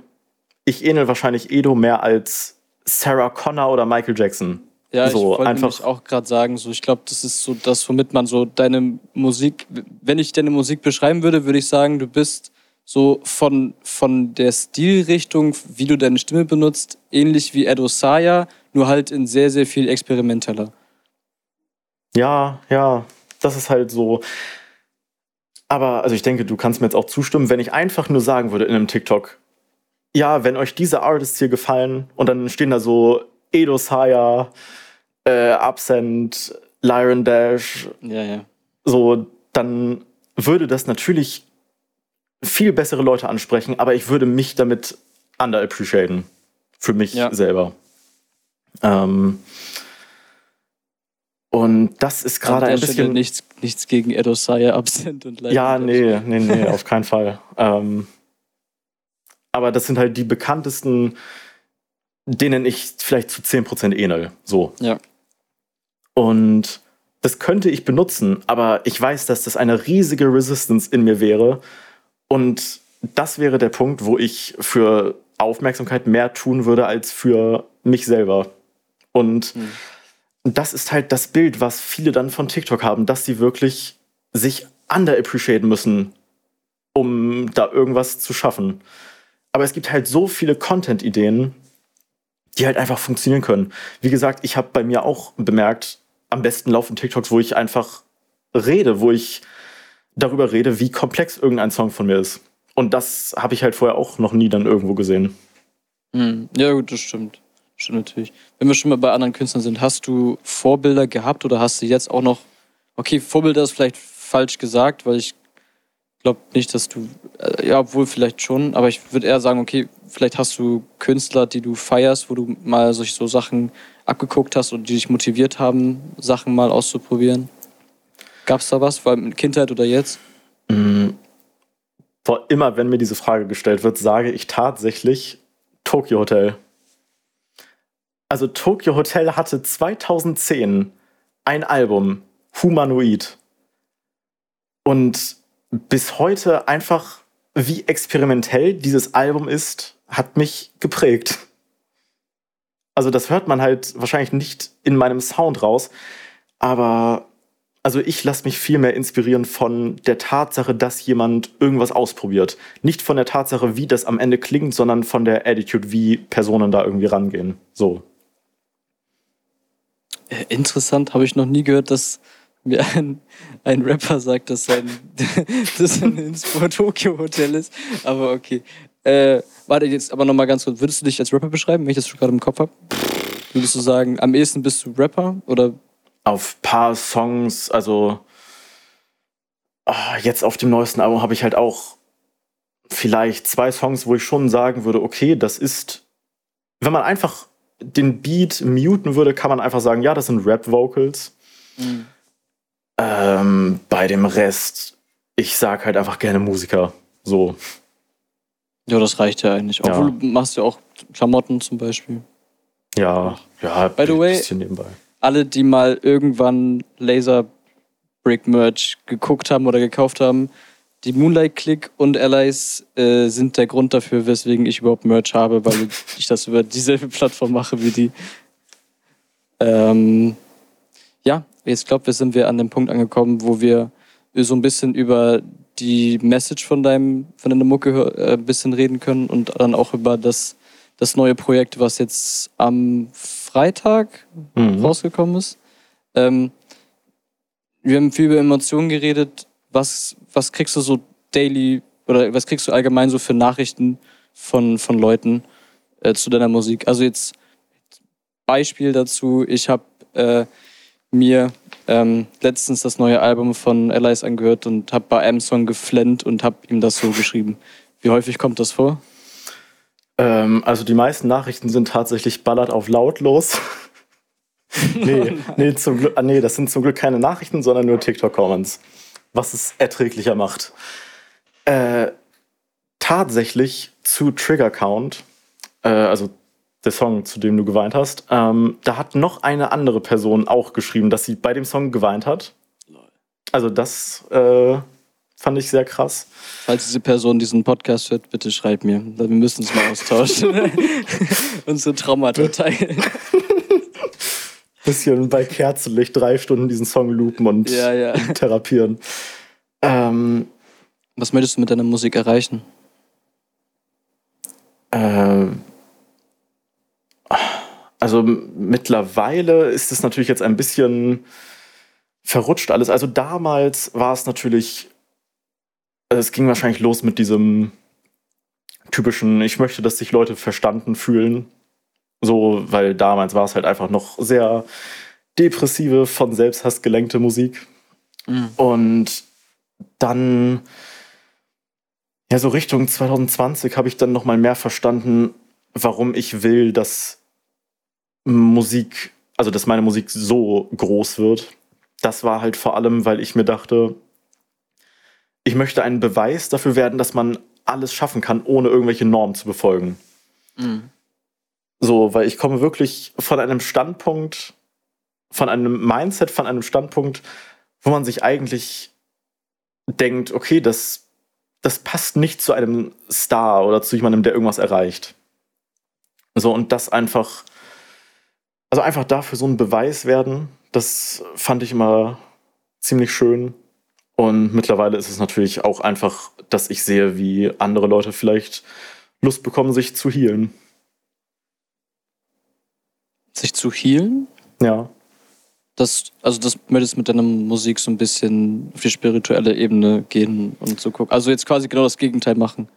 ich ähnel wahrscheinlich Edo mehr als Sarah Connor oder Michael Jackson. Ja, so, ich wollte nämlich auch gerade sagen, so ich glaube, das ist so das, womit man so deine Musik, wenn ich deine Musik beschreiben würde, würde ich sagen, du bist so von, von der Stilrichtung, wie du deine Stimme benutzt, ähnlich wie Ed Osaya, nur halt in sehr, sehr viel experimenteller. Ja, ja, das ist halt so. Aber, also ich denke, du kannst mir jetzt auch zustimmen, wenn ich einfach nur sagen würde in einem TikTok, ja, wenn euch diese Artists hier gefallen und dann stehen da so Edo Saya, äh, Absent, Lyron Dash, ja, ja. so, dann würde das natürlich viel bessere Leute ansprechen, aber ich würde mich damit underappreciaten. Für mich ja. selber. Ähm, und das ist gerade ein bisschen. Nichts, nichts gegen Edo Saya, Absent und Light. Ja, nee, nee, nee, [LAUGHS] auf keinen Fall. Ähm, aber das sind halt die bekanntesten, denen ich vielleicht zu 10% ähnel. So. Ja. Und das könnte ich benutzen, aber ich weiß, dass das eine riesige Resistance in mir wäre, und das wäre der Punkt, wo ich für Aufmerksamkeit mehr tun würde als für mich selber. Und mhm. das ist halt das Bild, was viele dann von TikTok haben, dass sie wirklich sich underappreciaten müssen, um da irgendwas zu schaffen. Aber es gibt halt so viele Content-Ideen, die halt einfach funktionieren können. Wie gesagt, ich habe bei mir auch bemerkt, am besten laufen TikToks, wo ich einfach rede, wo ich darüber rede, wie komplex irgendein Song von mir ist. Und das habe ich halt vorher auch noch nie dann irgendwo gesehen. Hm. Ja, gut, das stimmt. Stimmt natürlich. Wenn wir schon mal bei anderen Künstlern sind, hast du Vorbilder gehabt oder hast du jetzt auch noch. Okay, Vorbilder ist vielleicht falsch gesagt, weil ich glaube nicht, dass du. Äh, ja, obwohl vielleicht schon, aber ich würde eher sagen, okay, vielleicht hast du Künstler, die du feierst, wo du mal solche so Sachen abgeguckt hast und die dich motiviert haben, Sachen mal auszuprobieren. Gab es da was, vor allem in Kindheit oder jetzt? Mhm. Vor immer, wenn mir diese Frage gestellt wird, sage ich tatsächlich Tokyo Hotel. Also Tokyo Hotel hatte 2010 ein Album, Humanoid. Und bis heute einfach, wie experimentell dieses Album ist, hat mich geprägt. Also das hört man halt wahrscheinlich nicht in meinem Sound raus, aber also ich lasse mich viel mehr inspirieren von der Tatsache, dass jemand irgendwas ausprobiert. Nicht von der Tatsache, wie das am Ende klingt, sondern von der Attitude, wie Personen da irgendwie rangehen. So. Äh, interessant, habe ich noch nie gehört, dass mir ein, ein Rapper sagt, dass sein [LAUGHS] dass sein Inspo Tokyo Hotel ist. Aber okay. Äh, warte jetzt aber nochmal ganz kurz. Würdest du dich als Rapper beschreiben, wenn ich das schon gerade im Kopf habe? Würdest du sagen, am ehesten bist du Rapper oder auf paar Songs, also oh, jetzt auf dem neuesten Album habe ich halt auch vielleicht zwei Songs, wo ich schon sagen würde, okay, das ist, wenn man einfach den Beat muten würde, kann man einfach sagen, ja, das sind Rap-Vocals. Mhm. Ähm, bei dem Rest, ich sag halt einfach gerne Musiker. So. Ja, das reicht ja eigentlich. Obwohl ja. du machst ja auch Klamotten zum Beispiel. Ja, ja, By the way, bisschen nebenbei. Alle, die mal irgendwann Laser Brick Merch geguckt haben oder gekauft haben, die Moonlight Click und Allies äh, sind der Grund dafür, weswegen ich überhaupt Merch habe, weil [LAUGHS] ich das über dieselbe Plattform mache wie die. Ähm, ja, jetzt glaube wir sind wir an dem Punkt angekommen, wo wir so ein bisschen über die Message von deinem von deiner Mucke äh, ein bisschen reden können und dann auch über das das neue Projekt, was jetzt am Freitag Mhm. rausgekommen ist. Ähm, wir haben viel über Emotionen geredet. Was, was kriegst du so daily oder was kriegst du allgemein so für Nachrichten von, von Leuten äh, zu deiner Musik? Also jetzt Beispiel dazu, ich habe äh, mir ähm, letztens das neue Album von Allies angehört und habe bei einem Song geflennt und habe ihm das so geschrieben. Wie häufig kommt das vor? Ähm, also die meisten Nachrichten sind tatsächlich ballert auf lautlos. [LAUGHS] nee, nee, zum Glück, ah, nee, das sind zum Glück keine Nachrichten, sondern nur TikTok-Comments. Was es erträglicher macht. Äh, tatsächlich zu Trigger Count, äh, also der Song, zu dem du geweint hast, ähm, da hat noch eine andere Person auch geschrieben, dass sie bei dem Song geweint hat. Also das äh, fand ich sehr krass. Falls diese Person diesen Podcast hört, bitte schreib mir. Wir müssen es mal austauschen. [LAUGHS] Unsere Traumata teilen. [LAUGHS] Bisschen bei Kerzenlicht drei Stunden diesen Song loopen und Ja, ja. [LAUGHS] therapieren. Ähm, Was möchtest du mit deiner Musik erreichen? äh, also mittlerweile ist es natürlich jetzt ein bisschen verrutscht alles. Also damals war es natürlich, also es ging wahrscheinlich los mit diesem typischen, ich möchte, dass sich Leute verstanden fühlen. So, weil damals war es halt einfach noch sehr depressive, von Selbsthass gelenkte Musik. Und dann, ja, so Richtung 2020 habe ich dann nochmal mehr verstanden, warum ich will, dass Musik, also dass meine Musik so groß wird. Das war halt vor allem, weil ich mir dachte, ich möchte ein Beweis dafür werden, dass man alles schaffen kann, ohne irgendwelche Normen zu befolgen. So, weil ich komme wirklich von einem Standpunkt, von einem Mindset, von einem Standpunkt, wo man sich eigentlich denkt, okay, das, das passt nicht zu einem Star oder zu jemandem, der irgendwas erreicht. So, und das einfach, also einfach dafür so ein Beweis werden, das fand ich immer ziemlich schön. Und mittlerweile ist es natürlich auch einfach, dass ich sehe, wie andere Leute vielleicht Lust bekommen, sich zu healen. Sich zu healen? Ja. Das, also das möchtest mit deiner Musik so ein bisschen auf die spirituelle Ebene gehen und so gucken. Also jetzt quasi genau das Gegenteil machen.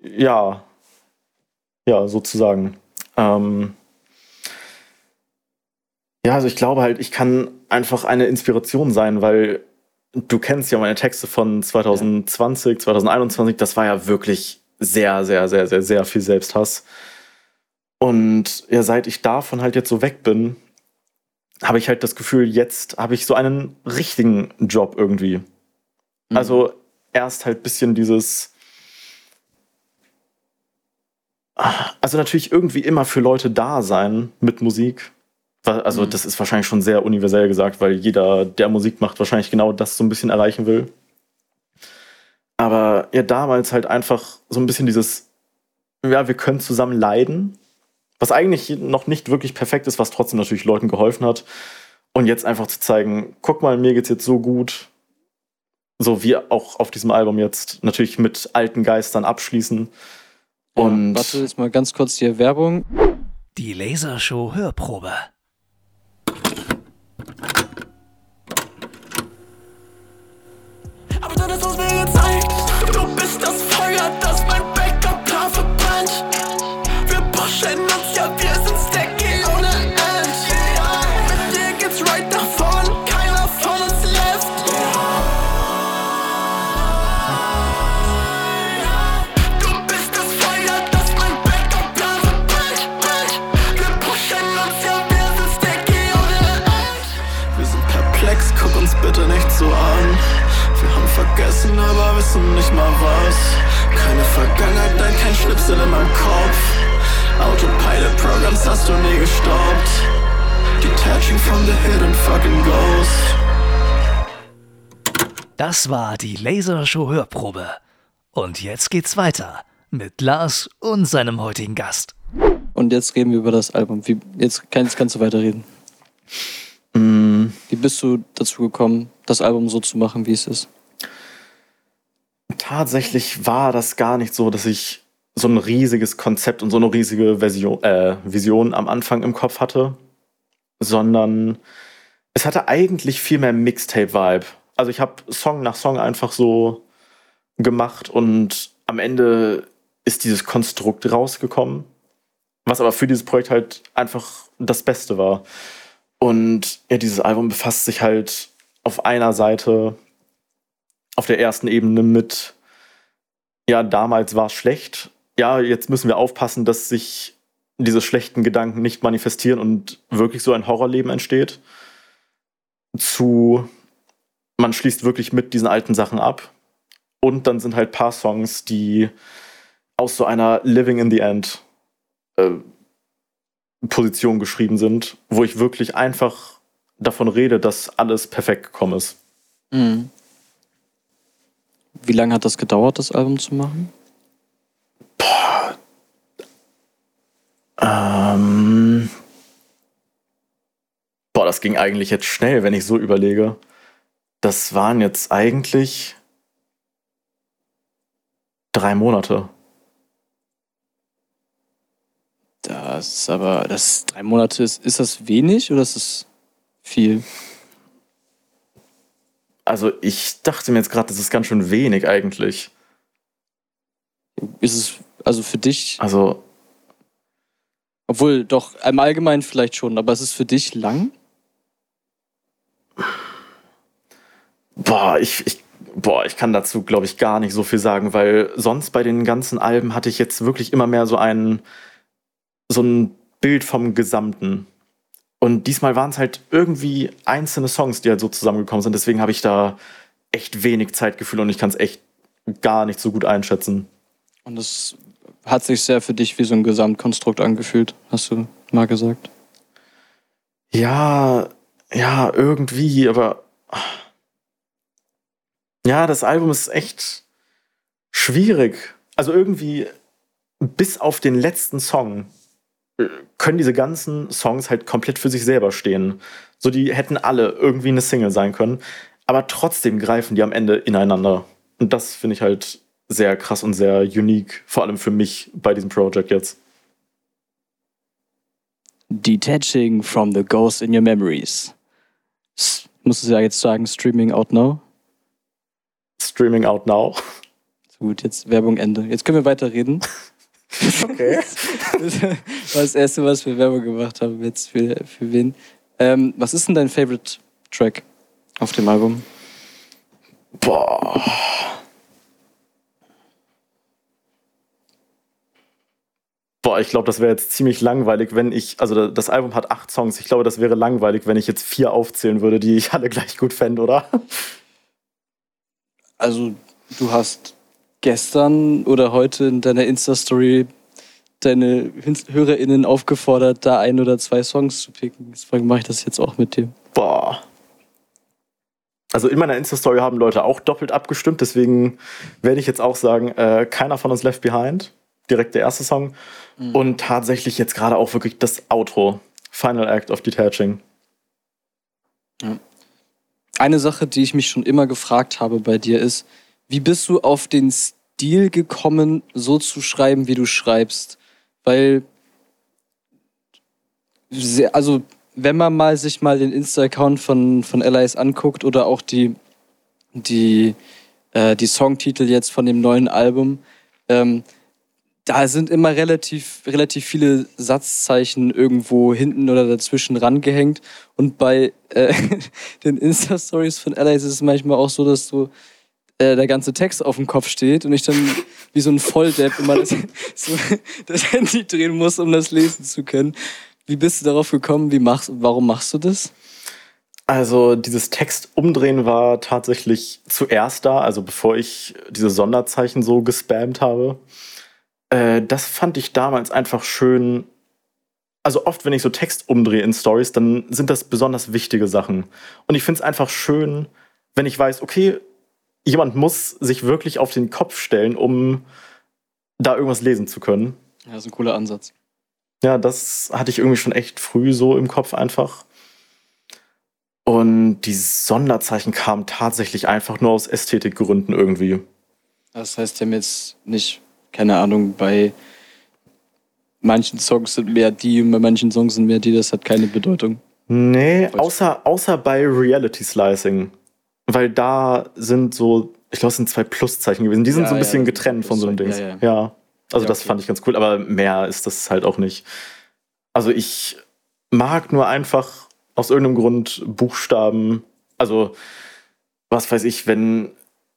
Ja. Ja, sozusagen. Ähm ja, also ich glaube halt, ich kann einfach eine Inspiration sein, weil du kennst ja meine Texte von 2020, 2021, das war ja wirklich sehr, sehr, sehr, sehr, sehr viel Selbsthass. Und ja, seit ich davon halt jetzt so weg bin, habe ich halt das Gefühl, jetzt habe ich so einen richtigen Job irgendwie. Also erst halt bisschen dieses, also natürlich irgendwie immer für Leute da sein mit Musik. Also Mhm. das ist wahrscheinlich schon sehr universell gesagt, weil jeder, der Musik macht, wahrscheinlich genau das so ein bisschen erreichen will. Aber ja, damals halt einfach so ein bisschen dieses, ja, wir können zusammen leiden, was eigentlich noch nicht wirklich perfekt ist, was trotzdem natürlich Leuten geholfen hat. Und jetzt einfach zu zeigen, guck mal, mir geht's jetzt so gut. So wie auch auf diesem Album jetzt natürlich mit alten Geistern abschließen. Und Ja, warte jetzt mal ganz kurz hier Werbung. Die Lasershow Hörprobe. Pushen uns, ja, wir sind stacky ohne End. Mit dir geht's right nach vorn, keiner von uns left. Du bist das Feuer, das mein Backup-Plan verbrennt. Wir pushen uns, ja, wir sind stacky ohne End. Wir sind perplex, guck uns bitte nicht so an. Wir haben vergessen, aber wissen nicht mal was. Keine Vergangenheit, nein, kein Schnipsel in meinem Kopf. Autopilot-Programs hast du nie gestoppt. Detaching from the hidden fucking ghost. Das war die Lasershow Hörprobe. Und jetzt geht's weiter mit Lars und seinem heutigen Gast. Und jetzt reden wir über das Album. Wie, jetzt kannst, kannst du weiterreden. Mm, Wie bist du dazu gekommen, das Album so zu machen, wie es ist? tatsächlich war das gar nicht so, dass ich so ein riesiges Konzept und so eine riesige Version, äh, Vision am Anfang im Kopf hatte, sondern es hatte eigentlich viel mehr Mixtape-Vibe. Also ich habe Song nach Song einfach so gemacht und am Ende ist dieses Konstrukt rausgekommen, was aber für dieses Projekt halt einfach das Beste war. Und ja, dieses Album befasst sich halt auf einer Seite, auf der ersten Ebene mit, ja, damals war es schlecht. Ja, jetzt müssen wir aufpassen, dass sich diese schlechten Gedanken nicht manifestieren und wirklich so ein Horrorleben entsteht. Zu, man schließt wirklich mit diesen alten Sachen ab. Und dann sind halt paar Songs, die aus so einer Living in the End äh, Position geschrieben sind, wo ich wirklich einfach davon rede, dass alles perfekt gekommen ist. Mhm. Wie lange hat das gedauert, das Album zu machen? Ähm, boah, das ging eigentlich jetzt schnell, wenn ich so überlege. Das waren jetzt eigentlich drei Monate. Das ist aber, das drei Monate ist, ist das wenig oder ist das viel? Also ich dachte mir jetzt gerade, das ist ganz schön wenig eigentlich. Ist es also für dich, Also obwohl doch im Allgemeinen vielleicht schon, aber ist es für dich lang? Boah, ich, ich, boah, ich kann dazu, glaube ich, gar nicht so viel sagen, weil sonst bei den ganzen Alben hatte ich jetzt wirklich immer mehr so ein, so ein Bild vom Gesamten. Und diesmal waren es halt irgendwie einzelne Songs, die halt so zusammengekommen sind. Deswegen habe ich da echt wenig Zeitgefühl und ich kann es echt gar nicht so gut einschätzen. Und das hat sich sehr für dich wie so ein Gesamtkonstrukt angefühlt, hast du mal gesagt. Ja, ja, irgendwie, aber. Ja, das Album ist echt schwierig. Also irgendwie, bis auf den letzten Song, äh, können diese ganzen Songs halt komplett für sich selber stehen. So, die hätten alle irgendwie eine Single sein können. Aber trotzdem greifen die am Ende ineinander. Und das finde ich halt sehr krass und sehr unique, vor allem für mich bei diesem Projekt jetzt. Detaching from the ghost in your memories. S musst du ja jetzt sagen, Streaming out now? Streaming out now. Gut, jetzt Werbung Ende. Jetzt können wir weiterreden. [LAUGHS] Okay. [LAUGHS] Das war das erste, was wir Werbung gemacht haben. Jetzt für, für wen? Ähm, was ist denn dein Favorite Track auf dem Album? Boah. Boah, ich glaube, das wäre jetzt ziemlich langweilig, wenn ich, also das Album hat acht Songs. Ich glaube, das wäre langweilig, wenn ich jetzt vier aufzählen würde, die ich alle [LAUGHS] gleich gut fände, oder? Also, du hast gestern oder heute in deiner Insta-Story deine HörerInnen aufgefordert, da ein oder zwei Songs zu picken. Deswegen mache ich das jetzt auch mit dir. Boah. Also in meiner Insta-Story haben Leute auch doppelt abgestimmt, deswegen werde ich jetzt auch sagen, äh, keiner von uns Left Behind. Direkt der erste Song. Und tatsächlich jetzt gerade auch wirklich das Outro. Final Act of Detaching. Eine Sache, die ich mich schon immer gefragt habe bei dir ist, wie bist du auf den Stil gekommen, so zu schreiben, wie du schreibst? Weil, also, wenn man mal sich mal den Insta-Account von, von Allies anguckt oder auch die, die, äh, die Songtitel jetzt von dem neuen Album, ähm, da sind immer relativ, relativ viele Satzzeichen irgendwo hinten oder dazwischen rangehängt. Und bei äh, [LAUGHS] den Insta-Stories von Allies ist es manchmal auch so, dass so äh, der ganze Text auf dem Kopf steht und ich dann wie so ein Volldepp immer das, [LAUGHS] so, das Handy drehen muss, um das lesen zu können. Wie bist du darauf gekommen? Wie machst, warum machst du das? Also dieses Text umdrehen war tatsächlich zuerst da, also bevor ich diese Sonderzeichen so gespammt habe. Äh, das fand ich damals einfach schön. Also oft, wenn ich so Text umdrehe in Stories, dann sind das besonders wichtige Sachen. Und ich finde es einfach schön, wenn ich weiß, okay, jemand muss sich wirklich auf den Kopf stellen, um da irgendwas lesen zu können. Ja, das ist ein cooler Ansatz. Ja, das hatte ich irgendwie schon echt früh so im Kopf einfach. Und die Sonderzeichen kamen tatsächlich einfach nur aus Ästhetikgründen irgendwie. Das heißt, die haben jetzt nicht, keine Ahnung, bei manchen Songs sind mehr die und bei manchen Songs sind mehr die, das hat keine Bedeutung. Nee, außer, außer bei Reality Slicing. Weil da sind so, ich glaube, es sind zwei Pluszeichen gewesen. Die sind Ja, so ein ja, bisschen sind getrennt von so einem Ding. Pluszeichen, Ja, ja, Also Ja, das okay. fand ich ganz cool, aber mehr ist das halt auch nicht. Also ich mag nur einfach aus irgendeinem Grund Buchstaben. Also, was weiß ich, wenn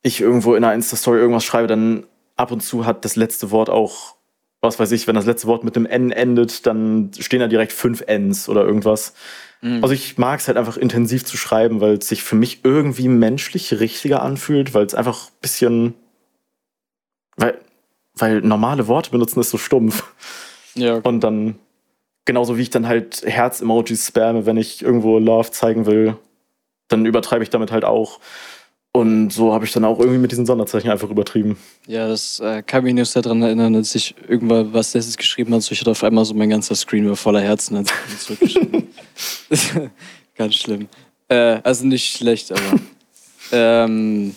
ich irgendwo in einer Insta-Story irgendwas schreibe, dann ab und zu hat das letzte Wort auch, was weiß ich, wenn das letzte Wort mit einem N endet, dann stehen da direkt fünf Ns oder irgendwas. Mhm. Also ich mag es halt einfach intensiv zu schreiben, weil es sich für mich irgendwie menschlich richtiger anfühlt, weil es einfach ein bisschen. Weil, weil normale Worte benutzen ist so stumpf. ja, Und dann, genauso wie ich dann halt Herz-Emojis spamme, wenn ich irgendwo Love zeigen will, dann übertreibe ich damit halt auch. Und so habe ich dann auch irgendwie mit diesen Sonderzeichen einfach übertrieben. ja, das äh, kann mich nicht so daran erinnern, als ich irgendwann was letztes geschrieben habe. So, ich hatte auf einmal so mein ganzer Screen war voller Herzen, als ich zurückgeschrieben. [LAUGHS] Ganz schlimm. Äh, also nicht schlecht, aber. [LAUGHS] ähm,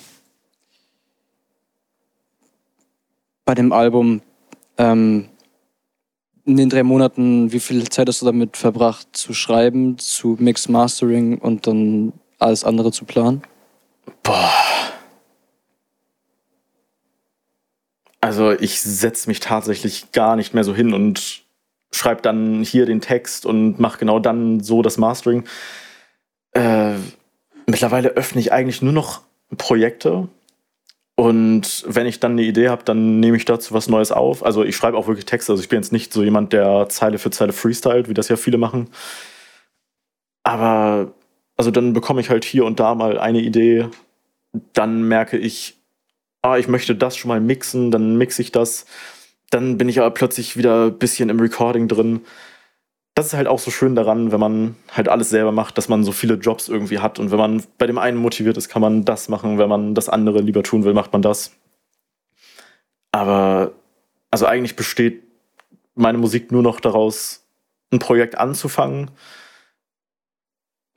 bei dem Album, ähm, in den drei Monaten, wie viel Zeit hast du damit verbracht, zu schreiben, zu Mix Mastering und dann alles andere zu planen? Boah. Also ich setze mich tatsächlich gar nicht mehr so hin und schreibe dann hier den Text und mache genau dann so das Mastering. Äh, mittlerweile öffne ich eigentlich nur noch Projekte. Und wenn ich dann eine Idee habe, dann nehme ich dazu was Neues auf. Also ich schreibe auch wirklich Texte. Also ich bin jetzt nicht so jemand, der Zeile für Zeile freestylt, wie das ja viele machen. Aber also dann bekomme ich halt hier und da mal eine Idee. Dann merke ich, ah, ich möchte das schon mal mixen, dann mixe ich das. Dann bin ich aber plötzlich wieder ein bisschen im Recording drin. Das ist halt auch so schön daran, wenn man halt alles selber macht, dass man so viele Jobs irgendwie hat. Und wenn man bei dem einen motiviert ist, kann man das machen. Wenn man das andere lieber tun will, macht man das. Aber also eigentlich besteht meine Musik nur noch daraus, ein Projekt anzufangen,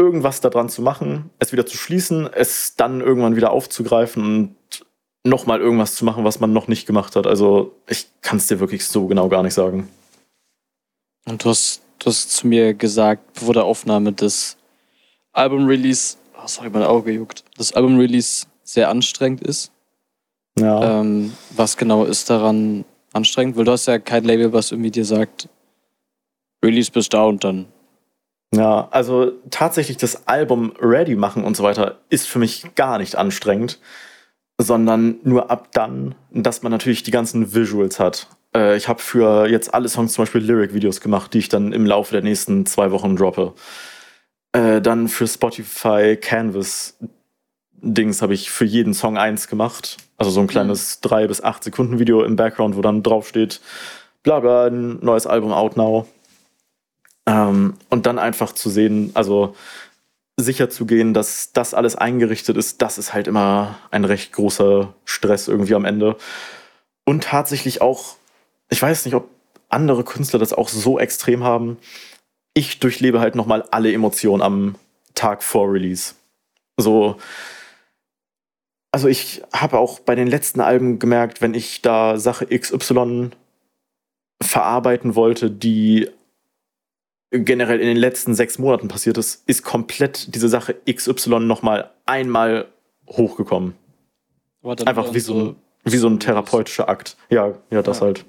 irgendwas daran zu machen, es wieder zu schließen, es dann irgendwann wieder aufzugreifen und nochmal irgendwas zu machen, was man noch nicht gemacht hat. Also ich kann es dir wirklich so genau gar nicht sagen. Und du hast, du hast zu mir gesagt, vor der Aufnahme des Album-Release, oh, sorry, mein Auge juckt, das Album-Release sehr anstrengend ist. Ja. Ähm, was genau ist daran anstrengend? Weil du hast ja kein Label, was irgendwie dir sagt, Release bis da und dann. Ja, also tatsächlich das Album ready machen und so weiter ist für mich gar nicht anstrengend, sondern nur ab dann, dass man natürlich die ganzen Visuals hat. Äh, ich habe für jetzt alle Songs zum Beispiel Lyric-Videos gemacht, die ich dann im Laufe der nächsten zwei Wochen droppe. Äh, dann für Spotify Canvas Dings habe ich für jeden Song eins gemacht. Also so ein kleines drei bis acht Sekunden Video im Background, wo dann drauf steht, bla bla, ein neues Album out now. Ähm, und dann einfach zu sehen, also sicher zu gehen, dass das alles eingerichtet ist, das ist halt immer ein recht großer Stress irgendwie am Ende. Und tatsächlich auch, ich weiß nicht, ob andere Künstler das auch so extrem haben. Ich durchlebe halt nochmal alle Emotionen am Tag vor Release. So, also ich habe auch bei den letzten Alben gemerkt, wenn ich da Sache XY verarbeiten wollte, die generell in den letzten sechs Monaten passiert ist, ist komplett diese Sache XY nochmal einmal hochgekommen. Einfach wie so ein, wie so ein therapeutischer Akt. Ja, ja, das Ja. halt.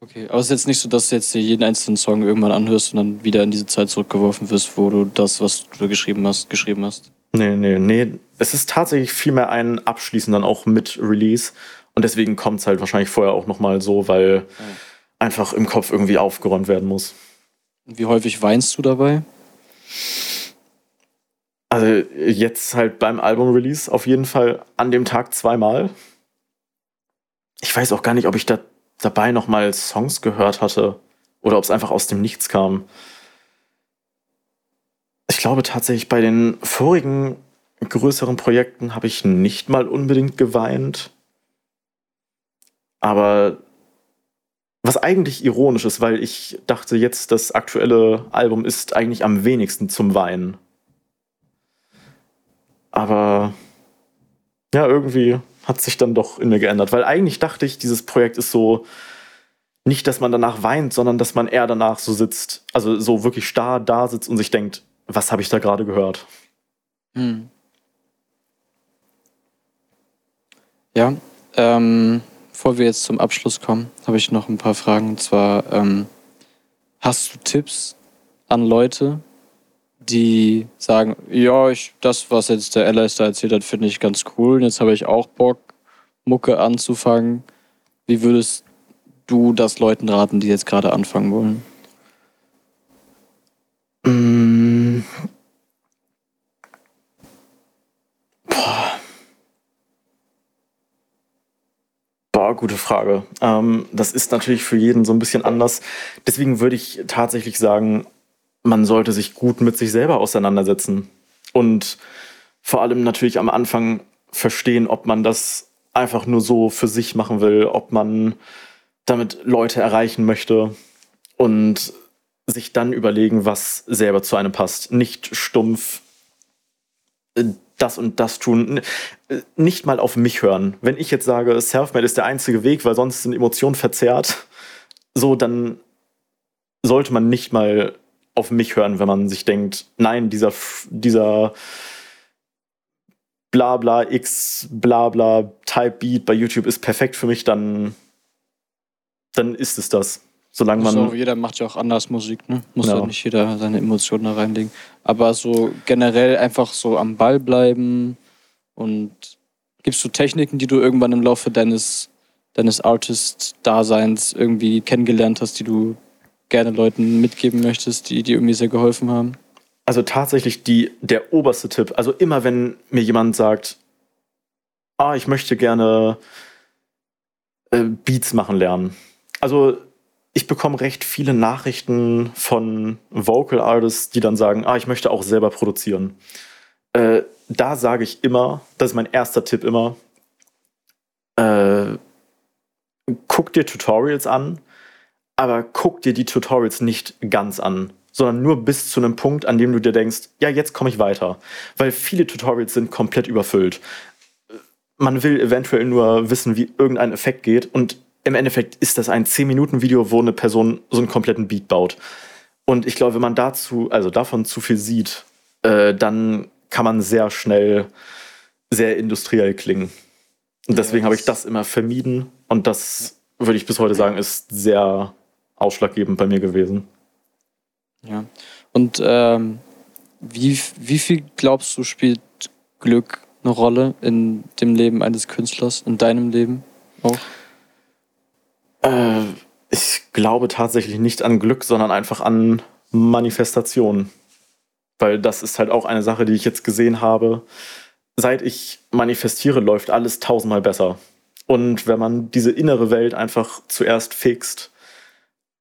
Okay, aber es ist jetzt nicht so, dass du jetzt dir jeden einzelnen Song irgendwann anhörst und dann wieder in diese Zeit zurückgeworfen wirst, wo du das, was du geschrieben hast, geschrieben hast. Nee, nee, nee. Es ist tatsächlich vielmehr ein Abschließen dann auch mit Release. Und deswegen kommt es halt wahrscheinlich vorher auch nochmal so, weil einfach im Kopf irgendwie aufgeräumt werden muss. Wie häufig weinst du dabei? Also jetzt halt beim Album-Release auf jeden Fall an dem Tag zweimal. Ich weiß auch gar nicht, ob ich da dabei nochmal Songs gehört hatte oder ob es einfach aus dem Nichts kam. Ich glaube tatsächlich, bei den vorigen größeren Projekten habe ich nicht mal unbedingt geweint. Aber was eigentlich ironisch ist, weil ich dachte jetzt, das aktuelle Album ist eigentlich am wenigsten zum Weinen. Aber ja, irgendwie hat sich dann doch in mir geändert, weil eigentlich dachte ich, dieses Projekt ist so nicht, dass man danach weint, sondern dass man eher danach so sitzt, also so wirklich starr da sitzt und sich denkt, was habe ich da gerade gehört? Hm. Ja, ähm, bevor wir jetzt zum Abschluss kommen, habe ich noch ein paar Fragen. Und zwar, ähm, hast du Tipps an Leute, die sagen, ja, ich, das, was jetzt der Alice da erzählt hat, finde ich ganz cool. Und jetzt habe ich auch Bock, Mucke anzufangen. Wie würdest du das Leuten raten, die jetzt gerade anfangen wollen? Gute Frage. Ähm, das ist natürlich für jeden so ein bisschen anders. Deswegen würde ich tatsächlich sagen, man sollte sich gut mit sich selber auseinandersetzen. Und vor allem natürlich am Anfang verstehen, ob man das einfach nur so für sich machen will, ob man damit Leute erreichen möchte und sich dann überlegen, was selber zu einem passt. Nicht stumpf äh, das und das tun. Nicht mal auf mich hören. Wenn ich jetzt sage, Selfmade ist der einzige Weg, weil sonst sind Emotionen verzerrt, so, dann sollte man nicht mal auf mich hören, wenn man sich denkt, nein, dieser, dieser Blabla X Blabla Type Beat bei YouTube ist perfekt für mich, dann, dann ist es das. Solange man. So, jeder macht ja auch anders Musik, ne? Muss ja. ja nicht jeder seine Emotionen da reinlegen. Aber so generell einfach so am Ball bleiben und gibst du Techniken, die du irgendwann im Laufe deines, deines Artist-Daseins irgendwie kennengelernt hast, die du gerne Leuten mitgeben möchtest, die dir irgendwie sehr geholfen haben? Also tatsächlich die, der oberste Tipp. Also immer wenn mir jemand sagt, ah, ich möchte gerne äh, Beats machen lernen. Also ich bekomme recht viele Nachrichten von Vocal Artists, die dann sagen, ah, ich möchte auch selber produzieren. Äh, da sage ich immer, das ist mein erster Tipp immer, äh, guck dir Tutorials an, aber guck dir die Tutorials nicht ganz an, sondern nur bis zu einem Punkt, an dem du dir denkst, ja, jetzt komme ich weiter. Weil viele Tutorials sind komplett überfüllt. Man will eventuell nur wissen, wie irgendein Effekt geht und im Endeffekt ist das ein 10-Minuten-Video, wo eine Person so einen kompletten Beat baut. Und ich glaube, wenn man dazu, also davon zu viel sieht, äh, dann kann man sehr schnell sehr industriell klingen. Und deswegen yes. habe ich das immer vermieden. Und das würde ich bis heute sagen, ist sehr ausschlaggebend bei mir gewesen. Ja. Und ähm, wie, wie viel glaubst du, spielt Glück eine Rolle in dem Leben eines Künstlers, in deinem Leben auch? Glaube tatsächlich nicht an Glück, sondern einfach an Manifestation. Weil das ist halt auch eine Sache, die ich jetzt gesehen habe. Seit ich manifestiere, läuft alles tausendmal besser. Und wenn man diese innere Welt einfach zuerst fixt,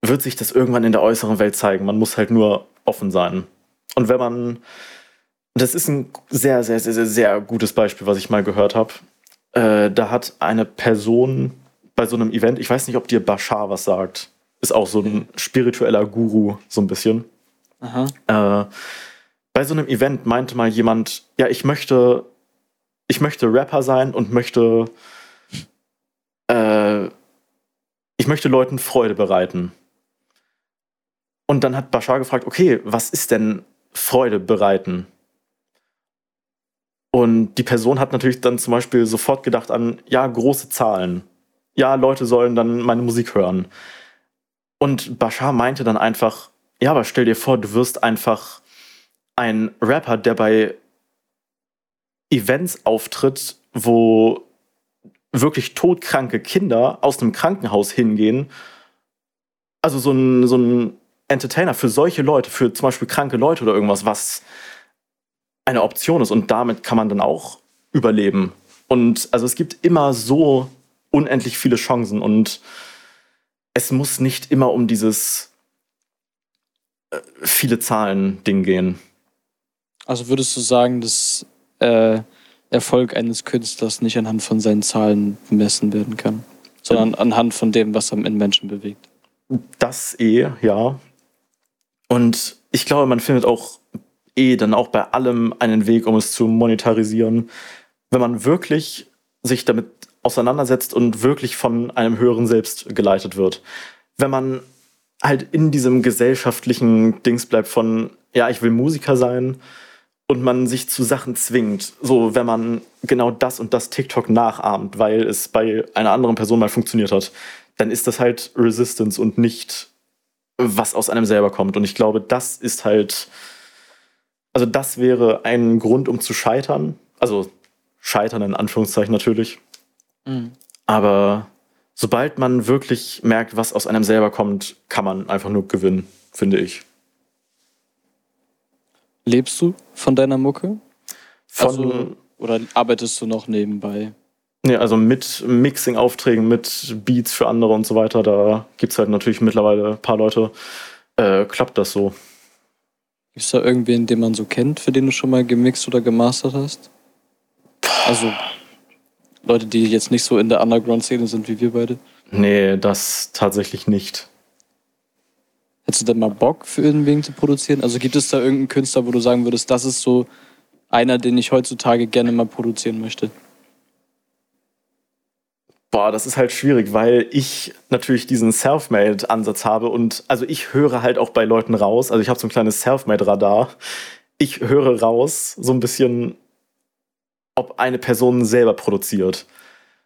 wird sich das irgendwann in der äußeren Welt zeigen. Man muss halt nur offen sein. Und wenn man, das ist ein sehr, sehr, sehr, sehr, sehr gutes Beispiel, was ich mal gehört habe. Äh, da hat eine Person bei so einem Event, ich weiß nicht, ob dir Bashar was sagt, ist auch so ein spiritueller Guru, so ein bisschen. Äh, bei so einem Event meinte mal jemand, ja, ich möchte, ich möchte Rapper sein und möchte, äh, ich möchte Leuten Freude bereiten. Und dann hat Bashar gefragt, okay, was ist denn Freude bereiten? Und die Person hat natürlich dann zum Beispiel sofort gedacht an, ja, große Zahlen ja, Leute sollen dann meine Musik hören. Und Bashar meinte dann einfach, ja, aber stell dir vor, du wirst einfach ein Rapper, der bei Events auftritt, wo wirklich todkranke Kinder aus einem Krankenhaus hingehen. Also so ein, so ein Entertainer für solche Leute, für zum Beispiel kranke Leute oder irgendwas, was eine Option ist. Und damit kann man dann auch überleben. Und also es gibt immer so unendlich viele Chancen und es muss nicht immer um dieses äh, viele Zahlen-Ding gehen. Also würdest du sagen, dass äh, Erfolg eines Künstlers nicht anhand von seinen Zahlen bemessen werden kann, sondern anhand von dem, was er in Menschen bewegt? Das eh, ja. Und ich glaube, man findet auch eh dann auch bei allem einen Weg, um es zu monetarisieren. Wenn man wirklich sich damit auseinandersetzt und wirklich von einem höheren Selbst geleitet wird. Wenn man halt in diesem gesellschaftlichen Dings bleibt von, ja, ich will Musiker sein und man sich zu Sachen zwingt. So, wenn man genau das und das TikTok nachahmt, weil es bei einer anderen Person mal funktioniert hat, dann ist das halt Resistance und nicht was aus einem selber kommt. Und ich glaube, das ist halt, also das wäre ein Grund, um zu scheitern. Also scheitern in Anführungszeichen natürlich. Mhm. Aber sobald man wirklich merkt, was aus einem selber kommt, kann man einfach nur gewinnen, finde ich. Lebst du von deiner Mucke? Von, also, oder arbeitest du noch nebenbei? Nee, also mit Mixing-Aufträgen, mit Beats für andere und so weiter, da gibt es halt natürlich mittlerweile ein paar Leute, äh, klappt das so. Gibt es da irgendwen, den man so kennt, für den du schon mal gemixt oder gemastert hast? Also Leute, die jetzt nicht so in der Underground-Szene sind wie wir beide? Nee, das tatsächlich nicht. Hättest du denn mal Bock für irgendwen zu produzieren? Also gibt es da irgendeinen Künstler, wo du sagen würdest, das ist so einer, den ich heutzutage gerne mal produzieren möchte? Boah, das ist halt schwierig, weil ich natürlich diesen Selfmade-Ansatz habe und also ich höre halt auch bei Leuten raus. Also ich habe so ein kleines Selfmade-Radar. Ich höre raus, so ein bisschen, ob eine Person selber produziert.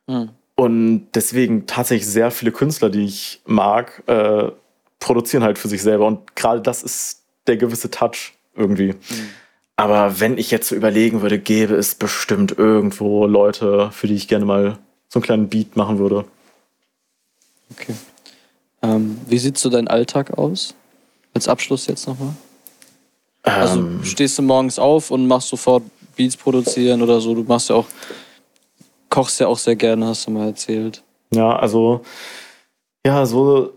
Hm. Und deswegen tatsächlich sehr viele Künstler, die ich mag, äh, produzieren halt für sich selber. Und gerade das ist der gewisse Touch irgendwie. Mhm. Aber wenn ich jetzt so überlegen würde, gäbe es bestimmt irgendwo Leute, für die ich gerne mal so einen kleinen Beat machen würde. Okay. Ähm, wie sieht so dein Alltag aus? Als Abschluss jetzt nochmal? Also ähm, also stehst du morgens auf und machst sofort Beats produzieren oder so? Du machst ja auch, kochst ja auch sehr gerne, hast du mal erzählt. Ja, also ja, so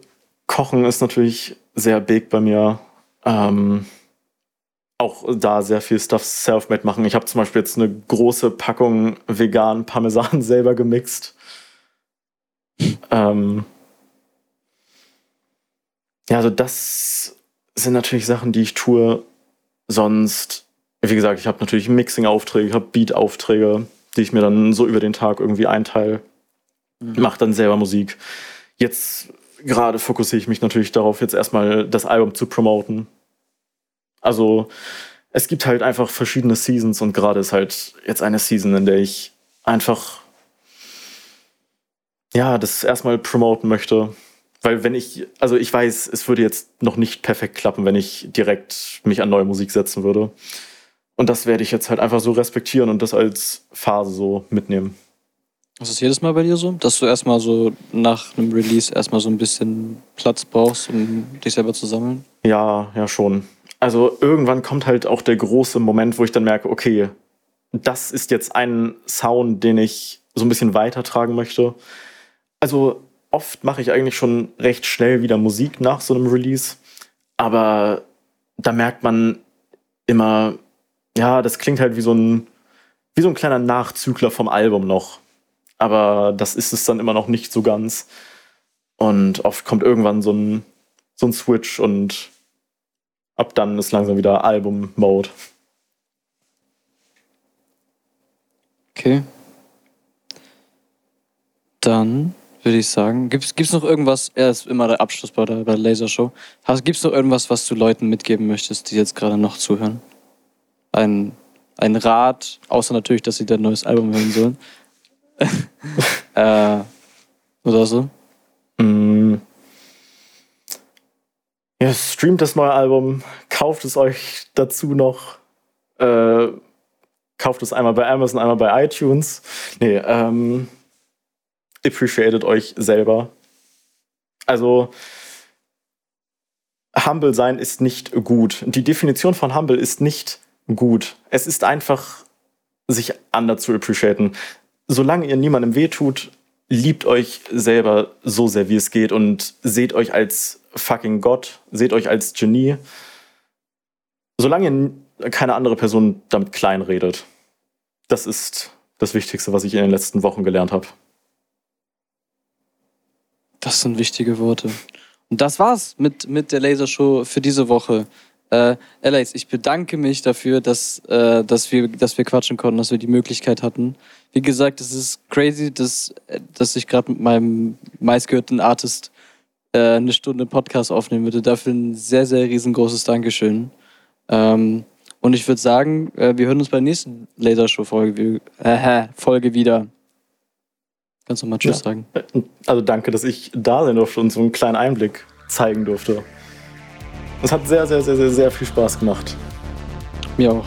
Kochen ist natürlich sehr big bei mir. Ähm, auch da sehr viel Stuff self-made machen. Ich habe zum Beispiel jetzt eine große Packung vegan Parmesan [LAUGHS] selber gemixt. ähm, ja, also das sind natürlich Sachen, die ich tue. Sonst, wie gesagt, ich habe natürlich Mixing-Aufträge, ich habe Beat-Aufträge, die ich mir dann so über den Tag irgendwie einteile. Mhm. Mache dann selber Musik. Jetzt gerade fokussiere ich mich natürlich darauf, jetzt erstmal das Album zu promoten. Also es gibt halt einfach verschiedene Seasons und gerade ist halt jetzt eine Season, in der ich einfach ja, das erstmal promoten möchte. Weil wenn ich, also ich weiß, es würde jetzt noch nicht perfekt klappen, wenn ich direkt mich an neue Musik setzen würde. Und das werde ich jetzt halt einfach so respektieren und das als Phase so mitnehmen. Ist das jedes Mal bei dir so, dass du erstmal so nach einem Release erstmal so ein bisschen Platz brauchst, um dich selber zu sammeln? Ja, ja, schon. Also irgendwann kommt halt auch der große Moment, wo ich dann merke, okay, das ist jetzt ein Sound, den ich so ein bisschen weitertragen möchte. Also oft mache ich eigentlich schon recht schnell wieder Musik nach so einem Release, aber da merkt man immer, ja, das klingt halt wie so ein, wie so ein kleiner Nachzügler vom Album noch aber das ist es dann immer noch nicht so ganz. Und oft kommt irgendwann so ein, so ein Switch und ab dann ist langsam wieder Album-Mode. Okay. Dann würde ich sagen, gibt es noch irgendwas, er ist immer der Abschluss bei der, bei der Lasershow, gibt es noch irgendwas, was du Leuten mitgeben möchtest, die jetzt gerade noch zuhören? Ein, ein Rat, außer natürlich, dass sie dein neues Album hören sollen. [LAUGHS] äh, oder so? Mm. Ja, streamt das neue Album, kauft es euch dazu noch. Äh, kauft es einmal bei Amazon, einmal bei iTunes. Nee, ähm, appreciated euch selber. Also, humble sein ist nicht gut. Die Definition von humble ist nicht gut. Es ist einfach, sich anders zu appreciaten solange ihr niemandem wehtut, liebt euch selber so sehr, wie es geht und seht euch als fucking Gott, seht euch als Genie. Solange ihr keine andere Person damit kleinredet. Das ist das Wichtigste, was ich in den letzten Wochen gelernt habe. Das sind wichtige Worte. Und das war's mit, mit der Lasershow für diese Woche. Äh, Alex, ich bedanke mich dafür, dass, äh, dass, wir, dass wir quatschen konnten, dass wir die Möglichkeit hatten. Wie gesagt, es ist crazy, dass, dass ich gerade mit meinem meistgehörten Artist äh, eine Stunde Podcast aufnehmen würde. Dafür ein sehr, sehr riesengroßes Dankeschön. Ähm, und ich würde sagen, äh, wir hören uns bei der nächsten Lasershow-Folge äh, Folge wieder. Kannst du mal Tschüss ja. sagen? Also danke, dass ich da sein durfte und so einen kleinen Einblick zeigen durfte. Es hat sehr, sehr, sehr, sehr, sehr viel Spaß gemacht. Mir auch.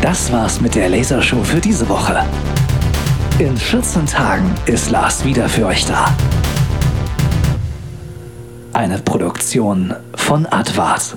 Das war's mit der Lasershow für diese Woche. In 14 Tagen ist Lars wieder für euch da. Eine Produktion von Advart.